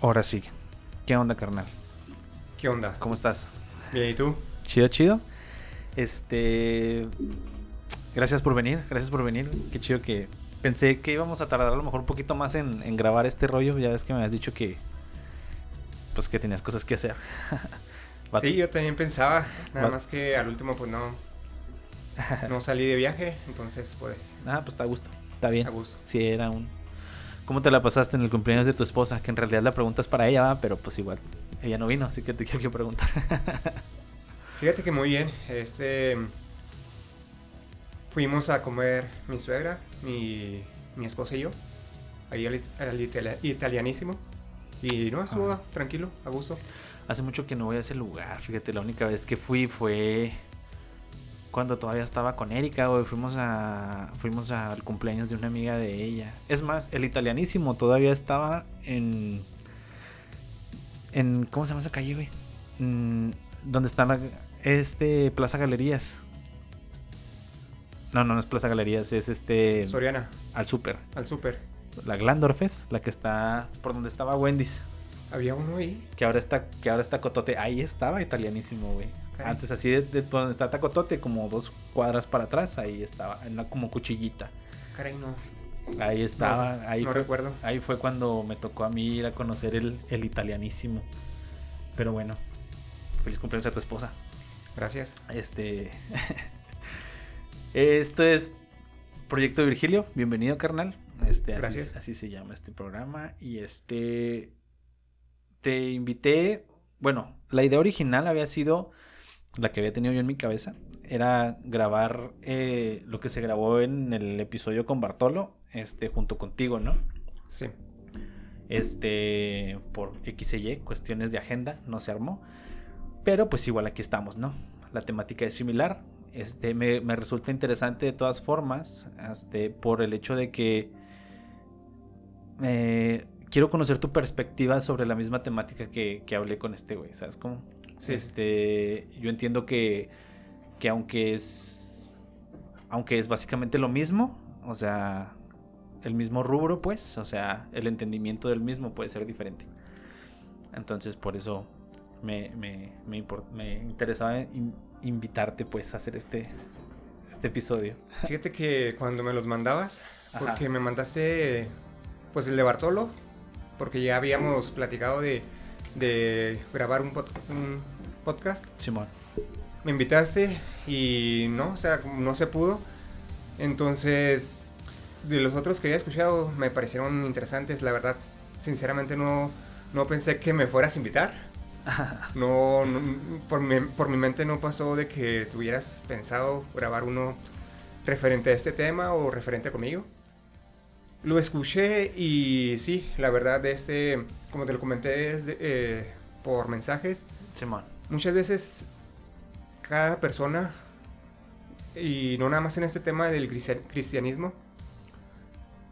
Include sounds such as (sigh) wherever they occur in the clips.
Ahora sí. ¿Qué onda, carnal? ¿Qué onda? ¿Cómo estás? Bien, ¿y tú? Chido, chido. Este. Gracias por venir, gracias por venir. Qué chido que. Pensé que íbamos a tardar a lo mejor un poquito más en, en grabar este rollo. Ya ves que me habías dicho que. Pues que tenías cosas que hacer. (laughs) Sí, yo también pensaba, nada más que al último pues no, no salí de viaje, entonces pues Ah, pues está a gusto. Está bien. a gusto. Sí, era un. ¿Cómo te la pasaste en el cumpleaños de tu esposa? Que en realidad la pregunta es para ella, ¿va? pero pues igual. Ella no vino, así que te (laughs) quiero preguntar. Fíjate que muy bien, este, fuimos a comer mi suegra, mi, mi esposa y yo, ahí al, al itali- italianísimo, y no, estuvo Ah. tranquilo, a gusto. Hace mucho que no voy a ese lugar. Fíjate, la única vez que fui fue cuando todavía estaba con Erika, güey. Fuimos a fuimos al cumpleaños de una amiga de ella. Es más, el italianísimo todavía estaba en en ¿cómo se llama esa calle, güey? Mm, donde está la- este Plaza Galerías. No, no, no es Plaza Galerías, es este Soriana, al super. al súper, La Glandorfes, la que está por donde estaba Wendy's. había uno ahí, Que ahora está, que ahora está Cotote. Ahí estaba italianísimo, güey. Antes así de, donde está Tacotote, como dos cuadras para atrás, ahí estaba, en la como cuchillita. caray no, Ahí estaba, ahí no fue, recuerdo. ahí fue cuando me tocó a mí ir a conocer el, el italianísimo. Pero bueno, feliz cumpleaños a tu esposa. Gracias. Este. (laughs) Esto es Proyecto Virgilio. Bienvenido, carnal. Este, así- Gracias. Así, se llama este programa. Y este. Te invité. Bueno, la idea original había sido. La que había tenido yo en mi cabeza. Era grabar eh, lo que se grabó en el episodio con Bartolo. Este, junto contigo, ¿no? Sí, Este, por X y Y, cuestiones de agenda, no se armó. Pero pues igual aquí estamos, ¿no? La temática es similar. Este, me, me resulta interesante de todas formas, este, por el hecho de que eh, quiero conocer tu perspectiva sobre la misma temática que, que hablé con este güey, ¿sabes cómo? Sí, Este, yo entiendo que, que aunque es, aunque es básicamente lo mismo, o sea, el mismo rubro, pues, o sea, el entendimiento del mismo puede ser diferente. Entonces, por eso me, me, me, me interesaba in- invitarte, pues, a hacer este, este episodio. Fíjate que cuando me los mandabas, Ajá. porque me mandaste pues el de Bartolo, porque ya habíamos platicado de, de grabar un, pod- un podcast. Simón. Me invitaste y no, o sea, no se pudo. Entonces, de los otros que había escuchado me parecieron interesantes. La verdad, sinceramente no, no pensé que me fueras a invitar. (laughs) No, no- por, mi, por mi mente no pasó de que tuvieras pensado grabar uno referente a este tema o referente conmigo. Lo escuché y sí, la verdad, de este, como te lo comenté es de- eh, por mensajes, Simón. muchas veces cada persona, y no nada más en este tema del cristian- cristianismo,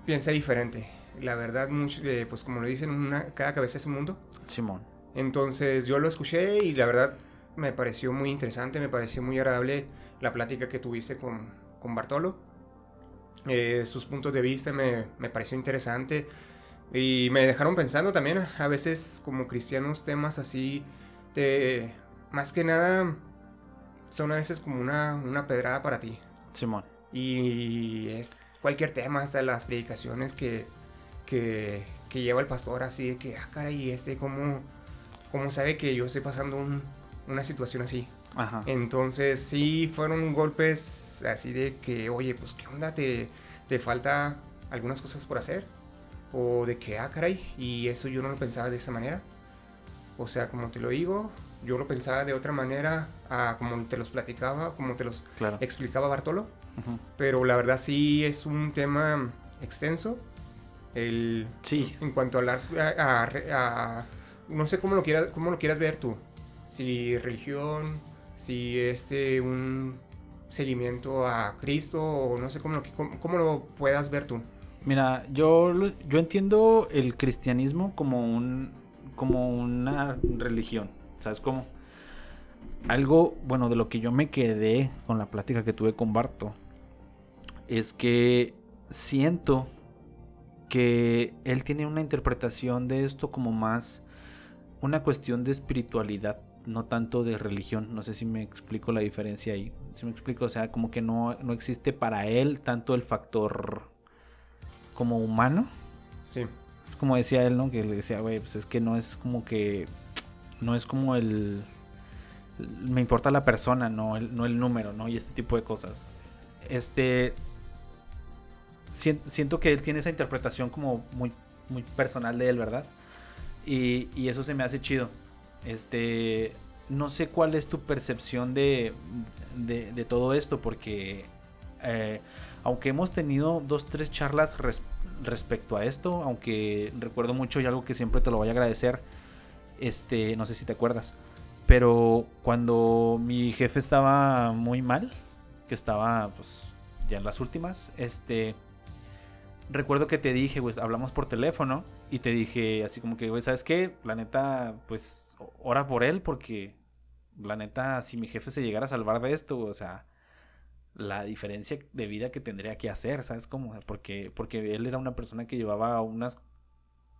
piensa diferente. La verdad, much- eh, pues como lo dicen, una- cada cabeza es un mundo. Simón. Entonces yo lo escuché y la verdad me pareció muy interesante, me pareció muy agradable la plática que tuviste con, con Bartolo. Eh, sus puntos de vista me, me pareció interesante. Y me dejaron pensando también a veces como cristianos temas así de más que nada son a veces como una, una pedrada para ti. Simón. y es cualquier tema hasta las predicaciones que, que, que lleva el pastor así de que ah caray este cómo, cómo sabe que yo estoy pasando un- una situación así Ajá. entonces sí fueron golpes así de que, oye, pues qué onda, te, te falta algunas cosas por hacer. O de que, ah, caray, y eso yo no lo pensaba de esa manera. O sea, como te lo digo, yo lo pensaba de otra manera, a como te los platicaba, como te los Claro. explicaba Bartolo. Ujú. Pero la verdad sí es un tema extenso. El, Sí. En cuanto a, hablar a, a- a- no sé cómo lo quieras, cómo lo quieras ver tú. Si religión, si este un seguimiento a Cristo o no sé cómo lo, cómo, lo puedas ver tú. Mira, yo, yo entiendo el cristianismo como un como una religión, ¿sabes cómo? Algo, bueno, de lo que yo me quedé con la plática que tuve con Barto es que siento que él tiene una interpretación de esto como más una cuestión de espiritualidad, no tanto de religión. No sé si me explico la diferencia ahí. Si me explico, o sea, como que no, no existe para él tanto el factor como humano. Sí. Es como decía él, ¿no? Que le decía, güey, pues es que no es como que. No es como el. Me importa la persona, no el, no el número, ¿no? Y este tipo de cosas. Este. Siento que él tiene esa interpretación como muy, muy personal de él, ¿verdad? Y, y eso se me hace chido. Este. No sé cuál es tu percepción de, de, todo esto, porque. Eh, aunque hemos tenido dos, tres charlas respecto a esto, aunque recuerdo mucho y algo que siempre te lo voy a agradecer, este, no sé si te acuerdas, pero cuando mi jefe estaba muy mal, que estaba pues ya en las últimas, este, recuerdo que te dije, pues hablamos por teléfono y te dije así como que, güey, ¿sabes qué? La neta, pues ora por él porque la neta, si mi jefe se llegara a salvar de esto, o sea, la diferencia de vida que tendría que hacer, ¿sabes cómo? Porque, porque él era una persona que llevaba unas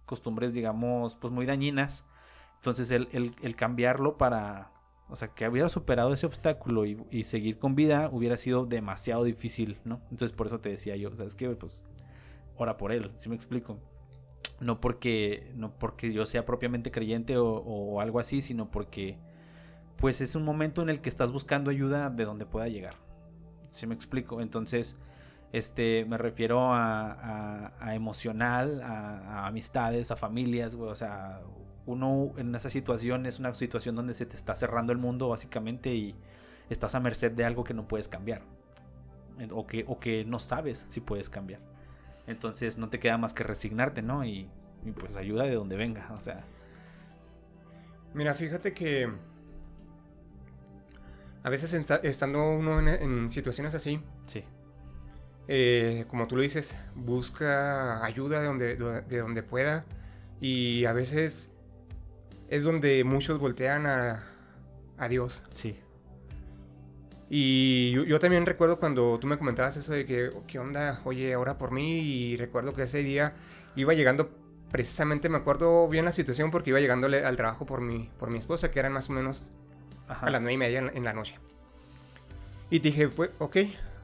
costumbres, digamos, pues muy dañinas. Entonces el, el, cambiarlo para, o sea, que hubiera superado ese obstáculo y, seguir con vida hubiera sido demasiado difícil, ¿no? Entonces por eso te decía yo, ¿sabes qué? Pues ora por él, si me explico? No porque, no porque yo sea propiamente creyente o, algo así, sino porque pues es un momento en el que estás buscando ayuda de donde pueda llegar si me explico. Entonces, este, me refiero a, a, emocional, a, amistades, a familias, O sea, uno en esa situación es una situación donde se te está cerrando el mundo básicamente y estás a merced de algo que no puedes cambiar. O que, o que no sabes si puedes cambiar. Entonces no te queda más que resignarte, ¿no? Y, y pues ayuda de donde venga, o sea. Mira, fíjate que a veces estando uno en, situaciones así, sí. Eh, como tú lo dices, busca ayuda de donde, de donde pueda y a veces es donde muchos voltean a, a Dios. Sí. Y yo, también recuerdo cuando tú me comentabas eso de que, ¿qué onda? Oye, ahora por mí. Y recuerdo que ese día iba llegando, precisamente me acuerdo bien la situación porque iba llegando al trabajo por mi, por mi esposa, que eran más o menos a las nueve y media en, la noche. Y dije, pues, ok,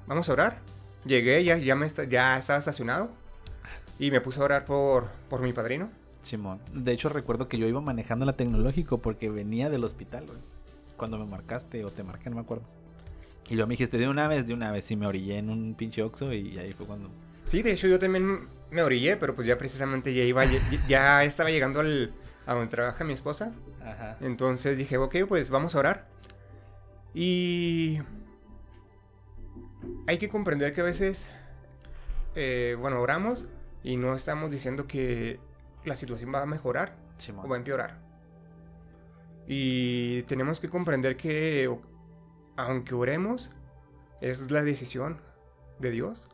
vamos a orar. Llegué, ya, ya, me ya estaba estacionado. Y me puse a orar por, por mi padrino. Simón. De hecho, recuerdo que yo iba manejando la tecnológico porque venía del hospital, Cuando me marcaste o te marqué, no me acuerdo. Y yo me dijiste de una vez, de una vez. Y me orillé en un pinche oxo y ahí fue cuando. Sí, de hecho, yo también me orillé, pero pues ya precisamente ya iba, ya estaba llegando al, a donde trabaja mi esposa. Entonces dije, ok, pues vamos a orar. Y hay que comprender que a veces, eh, bueno, oramos y no estamos diciendo que la situación va a mejorar o va a empeorar. Y tenemos que comprender que aunque oremos, es la decisión de Dios.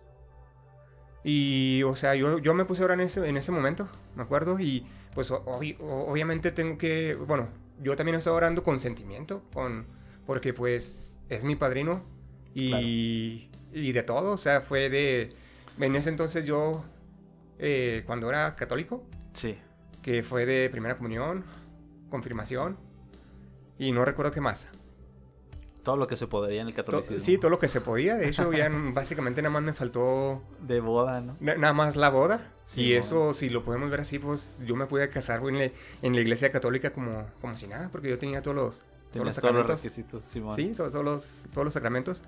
Y, o sea, yo, yo me puse a orar en ese, en ese momento, me acuerdo, y pues obviamente tengo que, bueno, yo también estoy orando con sentimiento, con, porque pues es mi padrino y, y de todo, o sea, fue de, en ese entonces yo, eh, cuando era católico, sí. que fue de primera comunión, confirmación y no recuerdo qué más. Todo lo que se podía en el catolicismo. sí, todo lo que se podía. De hecho, ya básicamente nada más me faltó... De boda, ¿no? nada más la boda. y eso, si lo podemos ver así, pues yo me pude casar en, la, iglesia católica como, como si nada, porque yo tenía todos los, todos los sacramentos. Sí, todos, los, todos los sacramentos.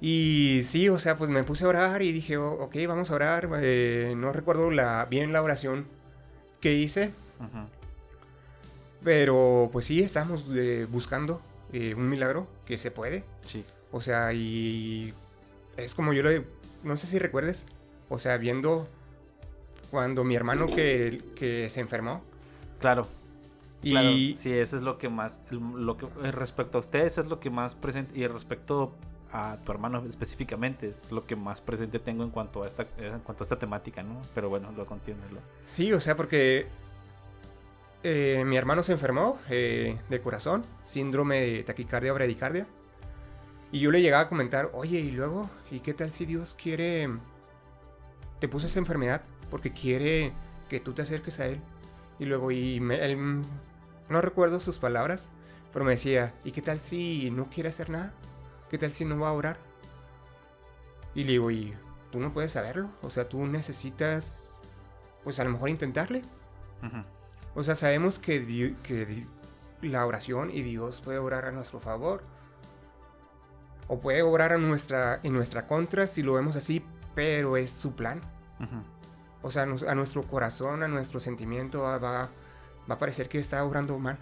Y sí, o sea, pues me puse a orar y dije, oh, ok, vamos a orar. Eh, no recuerdo la, bien la oración que hice. Pero pues sí, estamos eh, buscando eh, un milagro que se puede. Sí. O sea, y es como yo lo... No sé si recuerdes, o sea, viendo cuando mi hermano que, que se enfermó. Claro. Y sí, eso es lo que más, lo que eh, respecto a ustedes es lo que más presente y respecto a tu hermano específicamente es lo que más presente tengo en cuanto a esta en cuanto a esta temática, ¿no? Pero bueno, lo continúo. Sí, o sea, porque eh, mi hermano se enfermó eh, de corazón, síndrome de taquicardia o bradicardia. Y yo le llegaba a comentar, oye, y luego, ¿y qué tal si Dios quiere, te puso esa enfermedad porque quiere que tú te acerques a Él. Y luego, y él, no recuerdo sus palabras, pero me decía, ¿y qué tal si no quiere hacer nada? ¿Qué tal si no va a orar? Y le digo, ¿y tú no puedes saberlo? O sea, tú necesitas, pues a lo mejor intentarle. O sea, sabemos que, que la oración y Dios puede orar a nuestro favor. O puede obrar a nuestra, en nuestra contra si lo vemos así, pero es su plan. O sea, a nuestro corazón, a nuestro sentimiento va, va a parecer que está obrando mal.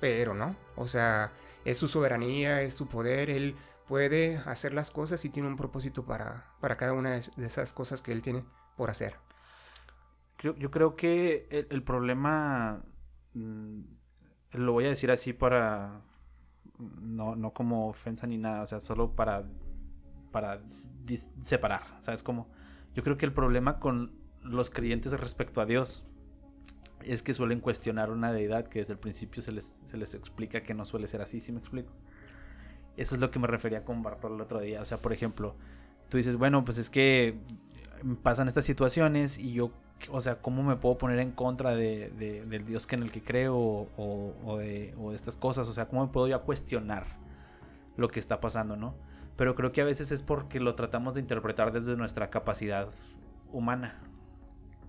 Pero no, o sea, es su soberanía, es su poder, él puede hacer las cosas y tiene un propósito para, para cada una de esas cosas que él tiene por hacer. Yo, creo que el, problema, mm, lo voy a decir así para, no, no como ofensa ni nada, o sea, solo para, para separar, ¿sabes cómo? Yo creo que el problema con los creyentes respecto a Dios es que suelen cuestionar una deidad que desde el principio se les, se les explica que no suele ser así, ¿sí me explico? Eso es lo que me refería con Bartol el otro día. O sea, por ejemplo, tú dices, bueno, pues es que pasan estas situaciones y yo, o sea, ¿cómo me puedo poner en contra de, del Dios que en el que creo o, o, de, o de estas cosas? O sea, ¿cómo me puedo yo cuestionar lo que está pasando, no? Pero creo que a veces es porque lo tratamos de interpretar desde nuestra capacidad humana.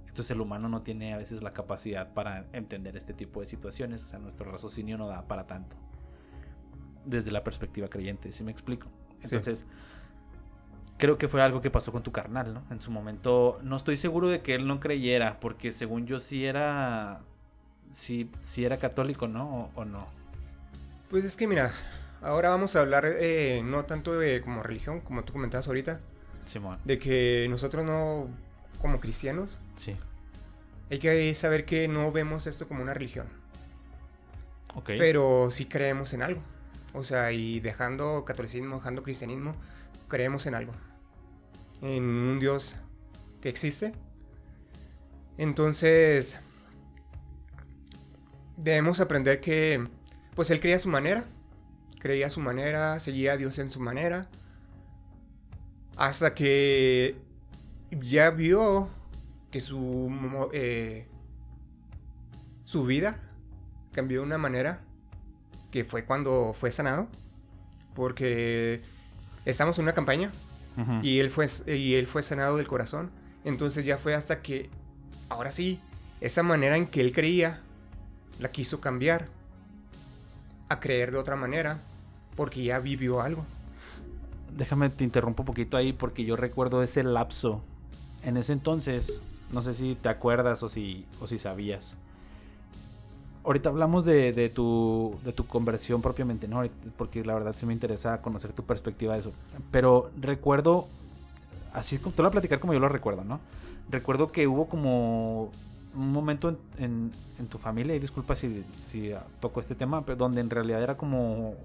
Entonces el humano no tiene a veces la capacidad para entender este tipo de situaciones. O sea, nuestro raciocinio no da para tanto. Desde la perspectiva creyente, ¿sí me explico? Entonces, creo que fue algo que pasó con tu carnal, ¿no? En su momento, no estoy seguro de que él no creyera, porque según yo sí era, sí, sí era católico, ¿no? O, no. Pues es que mira, ahora vamos a hablar eh, no tanto de como religión, como tú comentabas ahorita. Simón. De que nosotros no, como cristianos, sí. hay que saber que no vemos esto como una religión. Ok. Pero sí creemos en algo. O sea, y dejando catolicismo, dejando cristianismo, creemos en algo. En un Dios que existe. Entonces, debemos aprender que, pues Él creía a su manera creía a su manera, seguía a Dios en su manera, hasta que ya vio que su, eh, su vida cambió de una manera que fue cuando fue sanado, porque estamos en una campaña y, él fue, y él fue sanado del corazón, entonces ya fue hasta que, ahora sí, esa manera en que él creía, la quiso cambiar a creer de otra manera porque ya vivió algo. Déjame te interrumpo un poquito ahí porque yo recuerdo ese lapso. En ese entonces, no sé si te acuerdas o si, o si sabías. Ahorita hablamos de, de, tu, de tu conversión propiamente, ¿no? Porque la verdad sí me interesa conocer tu perspectiva de eso. Pero recuerdo, así te lo voy a platicar como yo lo recuerdo, ¿no? Recuerdo que hubo como un momento en, en, tu familia, y disculpa si, si toco este tema, pero donde en realidad era como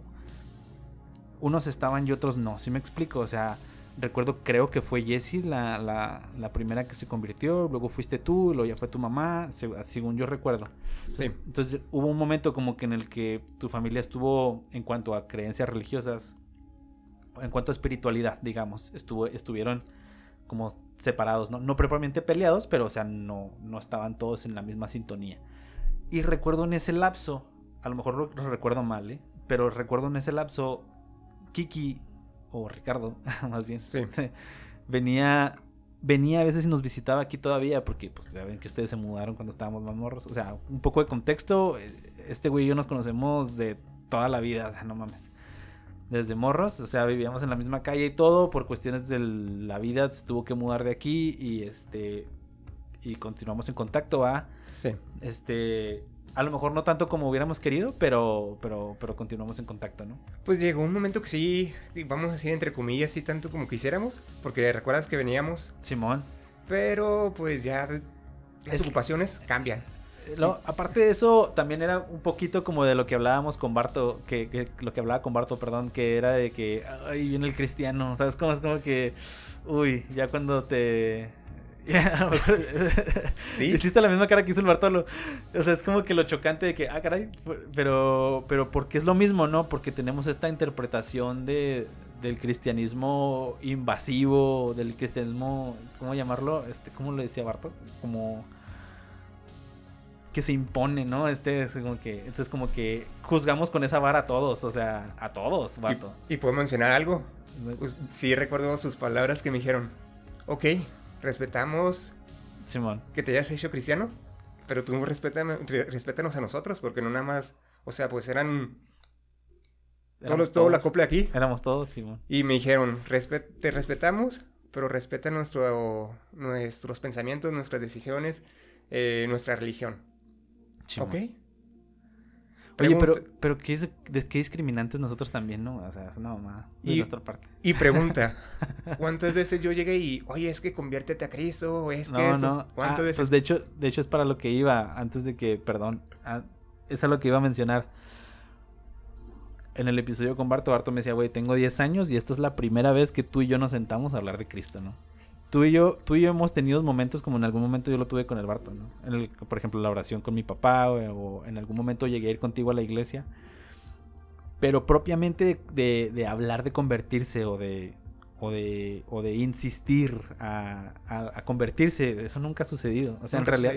unos estaban y otros no, ¿sí me explico? O sea, recuerdo, creo que fue Jessie la, la, primera que se convirtió, luego fuiste tú, luego ya fue tu mamá, según yo recuerdo. Sí. Entonces, hubo un momento como que en el que tu familia estuvo, en cuanto a creencias religiosas, en cuanto a espiritualidad, digamos, estuvo, estuvieron como separados, ¿no? No propiamente peleados, pero o sea, no, no estaban todos en la misma sintonía. Y recuerdo en ese lapso, a lo mejor lo, lo recuerdo mal, ¿eh? Pero recuerdo en ese lapso Kiki, o Ricardo, (laughs) más bien, venía, venía a veces y nos visitaba aquí todavía, porque pues ya ven que ustedes se mudaron cuando estábamos más morros. O sea, un poco de contexto, eh, este güey y yo nos conocemos de toda la vida, o sea, no mames. Desde morros, o sea, vivíamos en la misma calle y todo, por cuestiones de la vida se tuvo que mudar de aquí y este y continuamos en contacto, ¿va? Sí. Este, a lo mejor no tanto como hubiéramos querido, pero, pero, pero continuamos en contacto, ¿no? Pues llegó un momento que sí, vamos a decir entre comillas, sí tanto como quisiéramos, porque recuerdas que veníamos. Simón. Pero pues ya las ocupaciones cambian. Lo, aparte de eso, también era un poquito como de lo que hablábamos con Barto, que, que, lo que hablaba con Barto, perdón, que era de que, ay, viene el cristiano, ¿sabes? Como es como que, uy, ya cuando te, (laughs) (laughs) sí. Hiciste la misma cara que hizo el Bartolo. O sea, es como que lo chocante de que, ah, caray, pero, pero porque es lo mismo, ¿no? Porque tenemos esta interpretación de, del cristianismo invasivo, del cristianismo, ¿cómo llamarlo? Este, ¿Cómo lo decía Barto? Como que se impone, ¿no? Este es como que, entonces como que juzgamos con esa vara a todos, o sea, a todos, Barto. ¿Y, puedo mencionar algo? Sí recuerdo sus palabras que me dijeron, ok, respetamos Simón. que te hayas hecho cristiano, pero tú respétanos a nosotros, porque no nada más, o sea, pues eran todos, todo la copla aquí. Éramos todos, Simón. Y me dijeron, te respetamos, pero respeta nuestro, nuestros pensamientos, nuestras decisiones, eh, nuestra religión. ¿Ok? Oye, pero, pero ¿qué, es, qué discriminantes nosotros también, ¿no? O sea, es una mamá de y, nuestra parte. Y pregunta, (laughs) ¿cuántas veces yo llegué y, oye, es que conviértete a Cristo, o es que no, No, ¿Cuántas ah, veces? Pues de hecho, de hecho es para lo que iba, antes de que, perdón, ah, es a lo que iba a mencionar. En el episodio con Barto, Barto me decía, güey, tengo 10 años y esto es la primera vez que tú y yo nos sentamos a hablar de Cristo, ¿no? Tú y yo, tú y yo hemos tenido momentos como en algún momento yo lo tuve con el Barto, ¿no? En el, por ejemplo, la oración con mi papá o, en algún momento llegué a ir contigo a la iglesia. Pero propiamente de, hablar de convertirse o de, o de, o de insistir a, a, convertirse, eso nunca ha sucedido. O sea, en realidad,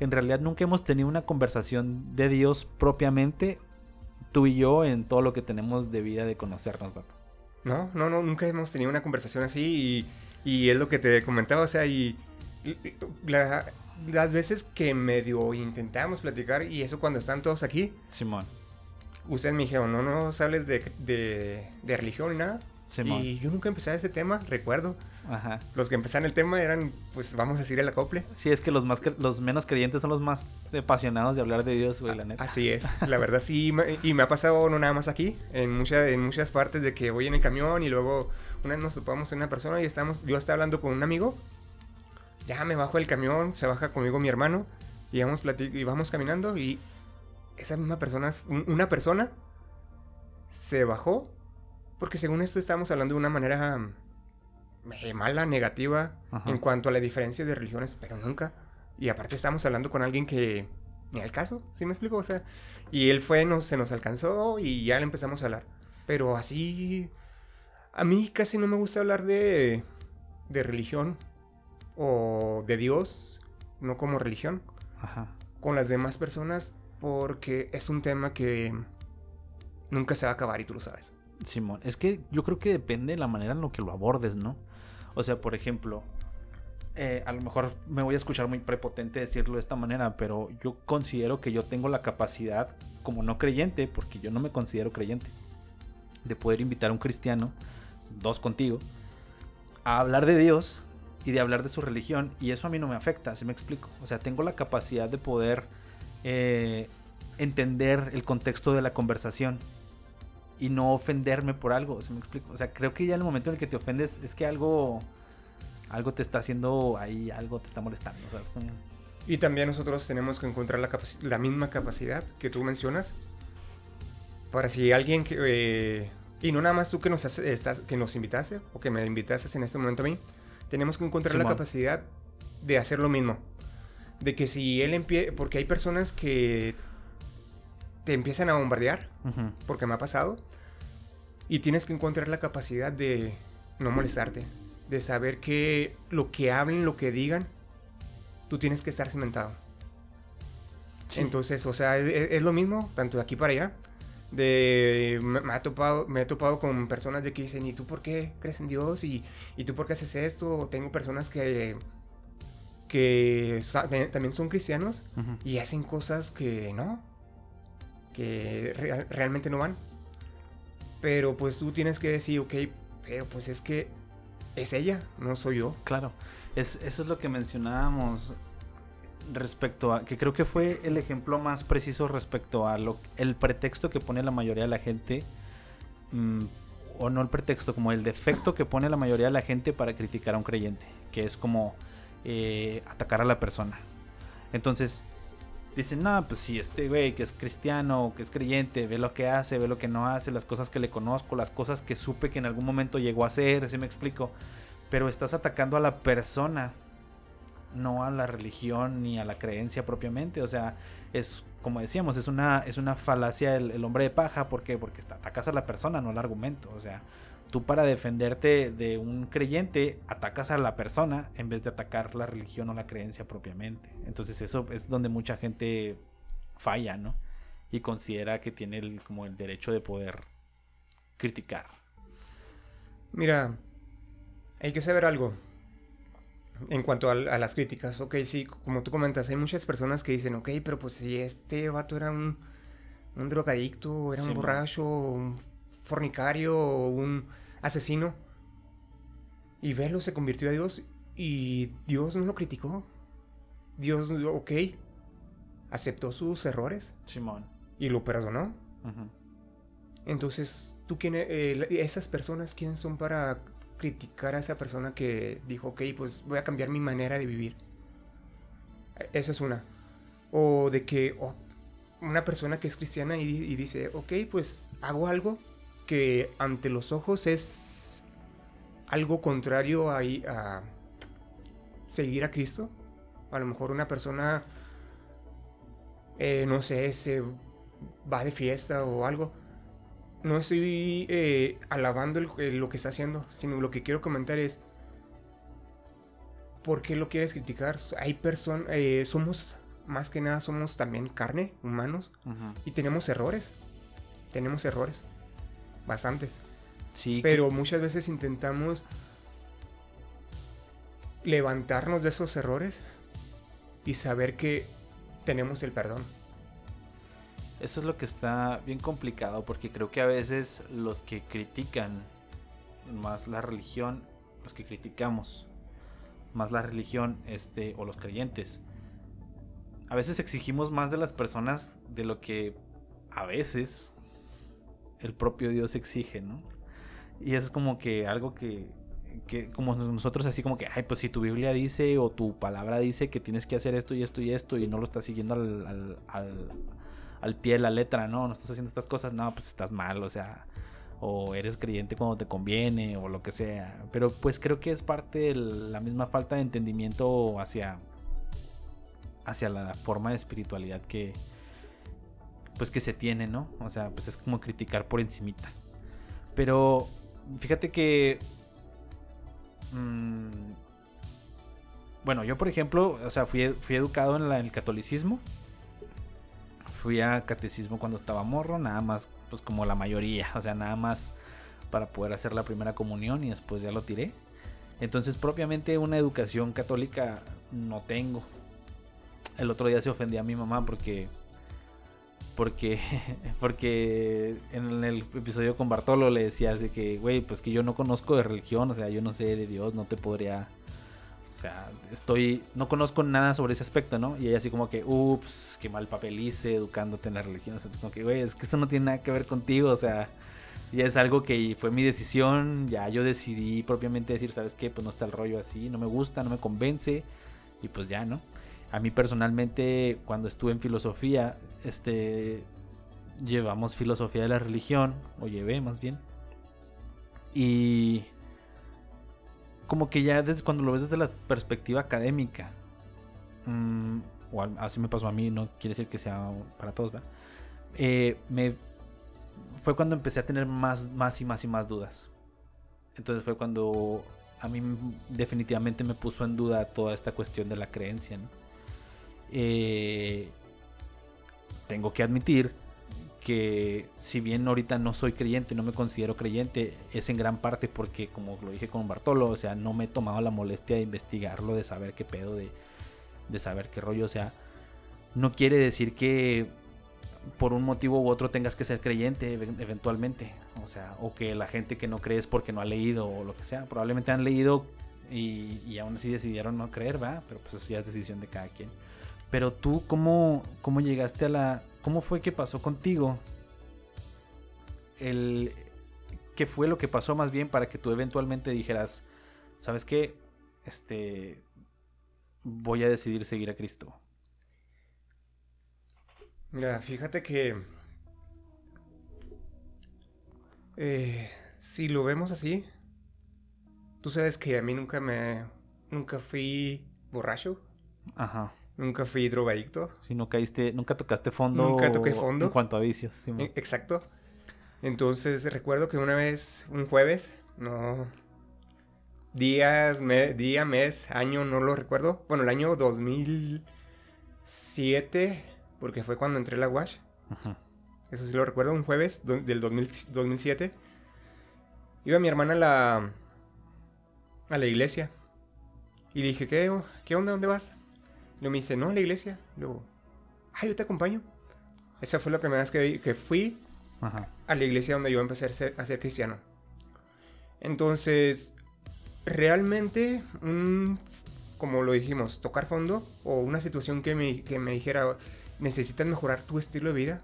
en realidad nunca hemos tenido una conversación de Dios propiamente, tú y yo, en todo lo que tenemos de vida de conocernos, Barto. No, no, no, nunca hemos tenido una conversación así y y es lo que te comentaba, o sea, y las veces que medio intentamos platicar, y eso cuando están todos aquí. Simón. Ustedes me dijeron, no nos hables de, de, de religión ni nada. Y yo nunca empecé ese tema, recuerdo. Ajá. Los que empezaron el tema eran, pues vamos a decir el acople. Sí, es que los más los menos creyentes son los más apasionados de hablar de Dios, güey, la neta. Así es, la verdad sí, y me ha pasado no nada más aquí, en, muchas en muchas partes de que voy en el camión y luego una vez nos topamos en una persona y estamos, yo estaba hablando con un amigo, ya me bajo del camión, se baja conmigo mi hermano, y vamos, y vamos caminando y esa misma persona, una persona, se bajó porque según esto estamos hablando de una manera eh, mala, negativa, en cuanto a la diferencia de religiones, pero nunca. Y aparte estamos hablando con alguien que ni al caso, ¿sí me explico? O sea, y él fue, nos, se nos alcanzó y ya le empezamos a hablar. Pero así, a mí casi no me gusta hablar de, de religión o de Dios, no como religión, Ajá. con las demás personas, porque es un tema que nunca se va a acabar y tú lo sabes. Simón, es que yo creo que depende de la manera en lo que lo abordes, ¿no? O sea, por ejemplo, eh, a lo mejor me voy a escuchar muy prepotente decirlo de esta manera, pero yo considero que yo tengo la capacidad, como no creyente, porque yo no me considero creyente, de poder invitar a un cristiano, dos contigo, a hablar de Dios y de hablar de su religión, y eso a mí no me afecta, así me explico. O sea, tengo la capacidad de poder eh, entender el contexto de la conversación y no ofenderme por algo, ¿se me explico? O sea, creo que ya en el momento en el que te ofendes es que algo algo te está haciendo ahí, algo te está molestando, Y también nosotros tenemos que encontrar la, la misma capacidad que tú mencionas para si alguien que... Eh, y no nada más tú que nos, estás, que nos invitaste o que me invitaste en este momento a mí, tenemos que encontrar la capacidad de hacer lo mismo. De que si él empieza... Porque hay personas que te empiezan a bombardear, porque me ha pasado, y tienes que encontrar la capacidad de no molestarte, de saber que lo que hablen, lo que digan, tú tienes que estar cimentado. Entonces, o sea, es, lo mismo, tanto de aquí para allá. De, me, ha topado, me he topado con personas de que dicen, ¿y tú por qué crees en Dios? ¿Y, y tú por qué haces esto? Tengo personas que, que también son cristianos y hacen cosas que no, que realmente no van. Pero pues tú tienes que decir, ok, pero pues es que es ella, no soy yo. Claro, es, eso es lo que mencionábamos respecto a, que creo que fue el ejemplo más preciso respecto a lo, el pretexto que pone la mayoría de la gente, mm, o no el pretexto, como el defecto que pone la mayoría de la gente para criticar a un creyente, que es como eh, atacar a la persona. Entonces, dicen, no, pues si este güey que es cristiano, que es creyente, ve lo que hace, ve lo que no hace, las cosas que le conozco, las cosas que supe que en algún momento llegó a hacer, así me explico. Pero estás atacando a la persona, no a la religión ni a la creencia propiamente. O sea, es como decíamos, es una, es una falacia el, hombre de paja. ¿Por qué? Porque atacas a la persona, no al argumento. O sea, tú para defenderte de un creyente atacas a la persona en vez de atacar la religión o la creencia propiamente. Entonces eso es donde mucha gente falla, ¿no? Y considera que tiene el, como el derecho de poder criticar. Mira, hay que saber algo en cuanto a, las críticas. Ok, sí, como tú comentas, hay muchas personas que dicen, ok, pero pues si este vato era un, un drogadicto, era un borracho, un fornicario, un asesino, y verlo se convirtió a Dios y Dios no lo criticó. Dios, ok, aceptó sus errores. Simón. Y lo perdonó. Entonces, ¿tú quién, eh, esas personas quiénes son para criticar a esa persona que dijo, ok, pues voy a cambiar mi manera de vivir? Esa es una. O de que una persona que es cristiana y, dice, ok, pues hago algo que ante los ojos es algo contrario a, seguir a Cristo. A lo mejor una persona, eh, no sé, se va de fiesta o algo no estoy eh, alabando lo que está haciendo, sino lo que quiero comentar es, ¿por qué lo quieres criticar? Hay personas, eh, somos, más que nada, somos también carne, humanos, y tenemos errores, tenemos errores, bastantes. Sí. Pero muchas veces intentamos levantarnos de esos errores y saber que tenemos el perdón. Eso es lo que está bien complicado porque creo que a veces los que critican más la religión, los que criticamos más la religión, este, o los creyentes, a veces exigimos más de las personas de lo que a veces el propio Dios exige, ¿no? Y es como que algo que, que como nosotros así como que, ay, pues si tu Biblia dice o tu palabra dice que tienes que hacer esto y esto y esto y no lo estás siguiendo al, pie de la letra, no, no estás haciendo estas cosas, no, pues estás mal, o sea, o eres creyente cuando te conviene, o lo que sea. Pero pues creo que es parte de la misma falta de entendimiento hacia, hacia la forma de espiritualidad que, pues que se tiene, ¿no? O sea, pues es como criticar por encimita. Pero fíjate que... Mmm, bueno, yo por ejemplo, o sea, fui, fui educado en, en el catolicismo fui a catecismo cuando estaba morro, nada más, pues como la mayoría, o sea, nada más para poder hacer la primera comunión y después ya lo tiré. Entonces, propiamente una educación católica no tengo. El otro día se ofendía a mi mamá porque porque (laughs) porque en el episodio con Bartolo le decía de que, güey, pues que yo no conozco de religión, o sea, yo no sé de Dios, no te podría sea, estoy, no conozco nada sobre ese aspecto, ¿no? Y ella así como que, ups, qué mal papel hice educándote en la religión. O sea, como que, güey, es que eso no tiene nada que ver contigo, o sea, ya es algo que fue mi decisión, ya yo decidí propiamente decir, ¿sabes qué? Pues no está el rollo así, no me gusta, no me convence, y pues ya, ¿no? A mí personalmente, cuando estuve en filosofía, este, llevamos filosofía de la religión, o llevé más bien, y como que ya desde cuando lo ves desde la perspectiva académica, mm, o así me pasó a mí, no quiere decir que sea para todos, ¿verdad? Eh, me, fue cuando empecé a tener más, más y más y más dudas. Entonces fue cuando a mí definitivamente me puso en duda toda esta cuestión de la creencia. Eh, tengo que admitir que si bien ahorita no soy creyente, no me considero creyente, es en gran parte porque, como lo dije con Bartolo, o sea, no me he tomado la molestia de investigarlo, de saber qué pedo, de, de saber qué rollo, o sea, no quiere decir que por un motivo u otro tengas que ser creyente eventualmente, o sea, o que la gente que no cree es porque no ha leído o lo que sea, probablemente han leído y, y aún así decidieron no creer, ¿va? Pero pues eso ya es decisión de cada quien. Pero tú, ¿cómo, cómo llegaste a la, ¿Cómo fue que pasó contigo? El, ¿Qué fue lo que pasó más bien para que tú eventualmente dijeras, ¿sabes qué? Este, voy a decidir seguir a Cristo. Mira, fíjate que eh, si lo vemos así, tú sabes que a mí nunca me, nunca fui borracho. Ajá. Nunca fui drogadicto. Si no caíste, nunca tocaste fondo. Nunca toqué fondo. En cuanto a vicios. E, exacto. Entonces recuerdo que una vez, un jueves, no. Días, día, mes, año, no lo recuerdo. Bueno, el año 2007, porque fue cuando entré a la WASH. Eso sí lo recuerdo, un jueves del 2007. Iba mi hermana a la, a la iglesia. Y le dije, ¿qué, ¿qué onda? ¿Dónde vas? Y me dice, no, a la iglesia. luego, ah, yo te acompaño. Esa fue la primera vez que, que fui a la iglesia donde yo empecé a ser, a ser cristiano. Entonces, realmente, como lo dijimos, tocar fondo o una situación que me, que me dijera, necesitas mejorar tu estilo de vida,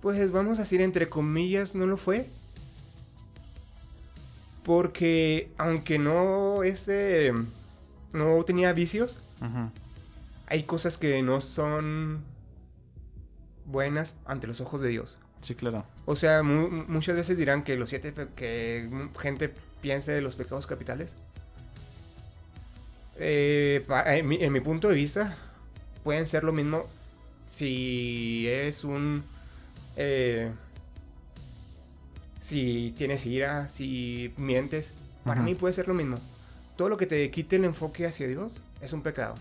pues vamos a decir, entre comillas, no lo fue. Porque aunque no, este, no tenía vicios, hay cosas que no son buenas ante los ojos de Dios. Sí, claro. O sea, muchas veces dirán que los siete, que gente piense de los pecados capitales. Eh, en, mi, punto de vista, pueden ser lo mismo si es un... Eh, si tienes ira, si mientes. Para mí puede ser lo mismo. Todo lo que te quite el enfoque hacia Dios es un pecado.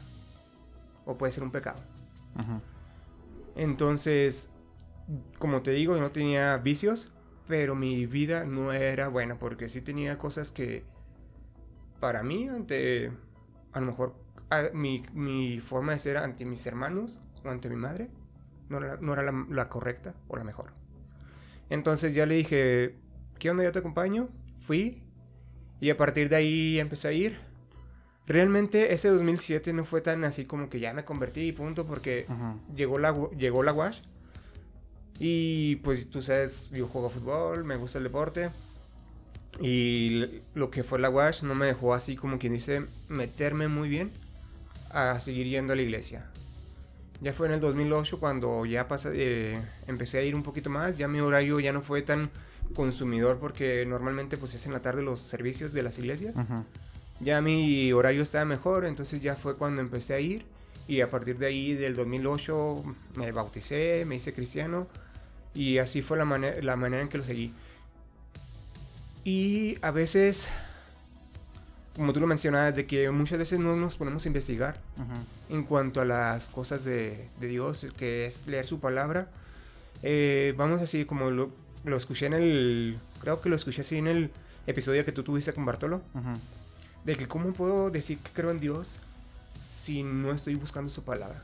O puede ser un pecado. Entonces, como te digo, yo no tenía vicios, pero mi vida no era buena porque sí tenía cosas que para mí, ante a lo mejor mi, forma de ser ante mis hermanos o ante mi madre, no era, la, correcta o la mejor. Entonces ya le dije, ¿qué onda? Yo te acompaño. Fui y a partir de ahí empecé a ir. Realmente ese 2007 no fue tan así como que ya me convertí y punto porque llegó, la, llegó la WASH y pues tú sabes, yo juego fútbol, me gusta el deporte. Y lo que fue la WASH no me dejó así como quien dice meterme muy bien a seguir yendo a la iglesia. Ya fue en el 2008 cuando ya eh, empecé a ir un poquito más, ya mi horario ya no fue tan consumidor porque normalmente pues es en la tarde los servicios de las iglesias. Ya mi horario estaba mejor, entonces ya fue cuando empecé a ir y a partir de ahí del 2008 me bauticé, me hice cristiano y así fue la, manera la manera en que lo seguí. Y a veces, como tú lo mencionabas, de que muchas veces no nos ponemos a investigar en cuanto a las cosas de, de, Dios, que es leer su palabra. Eh, vamos así, como lo, lo, escuché en el, creo que lo escuché así en el episodio que tú tuviste con Bartolo, de que cómo puedo decir que creo en Dios si no estoy buscando su palabra.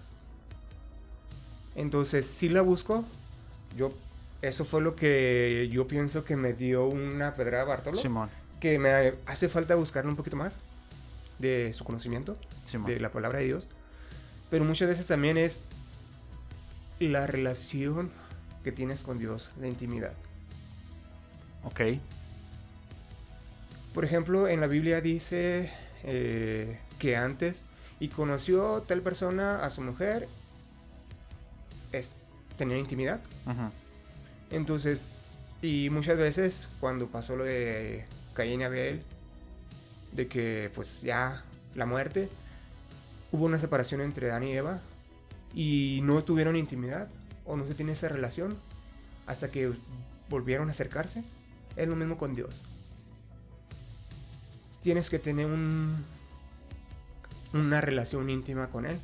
Entonces, si la busco, yo eso fue lo que yo pienso que me dio una pedrada Bartolo. Simón. Que me hace falta buscarle un poquito más de su conocimiento, de la palabra de Dios. Pero muchas veces también es la relación que tienes con Dios, la intimidad. Ok. Por ejemplo, en la Biblia dice eh, que antes y conoció tal persona a su mujer, es tener intimidad. Entonces, y muchas veces cuando pasó lo de Caín y Abel, de que pues ya la muerte, hubo una separación entre Dan y Eva y no tuvieron intimidad o no se tiene esa relación hasta que volvieron a acercarse. Es lo mismo con Dios. Tienes que tener un, una relación íntima con Él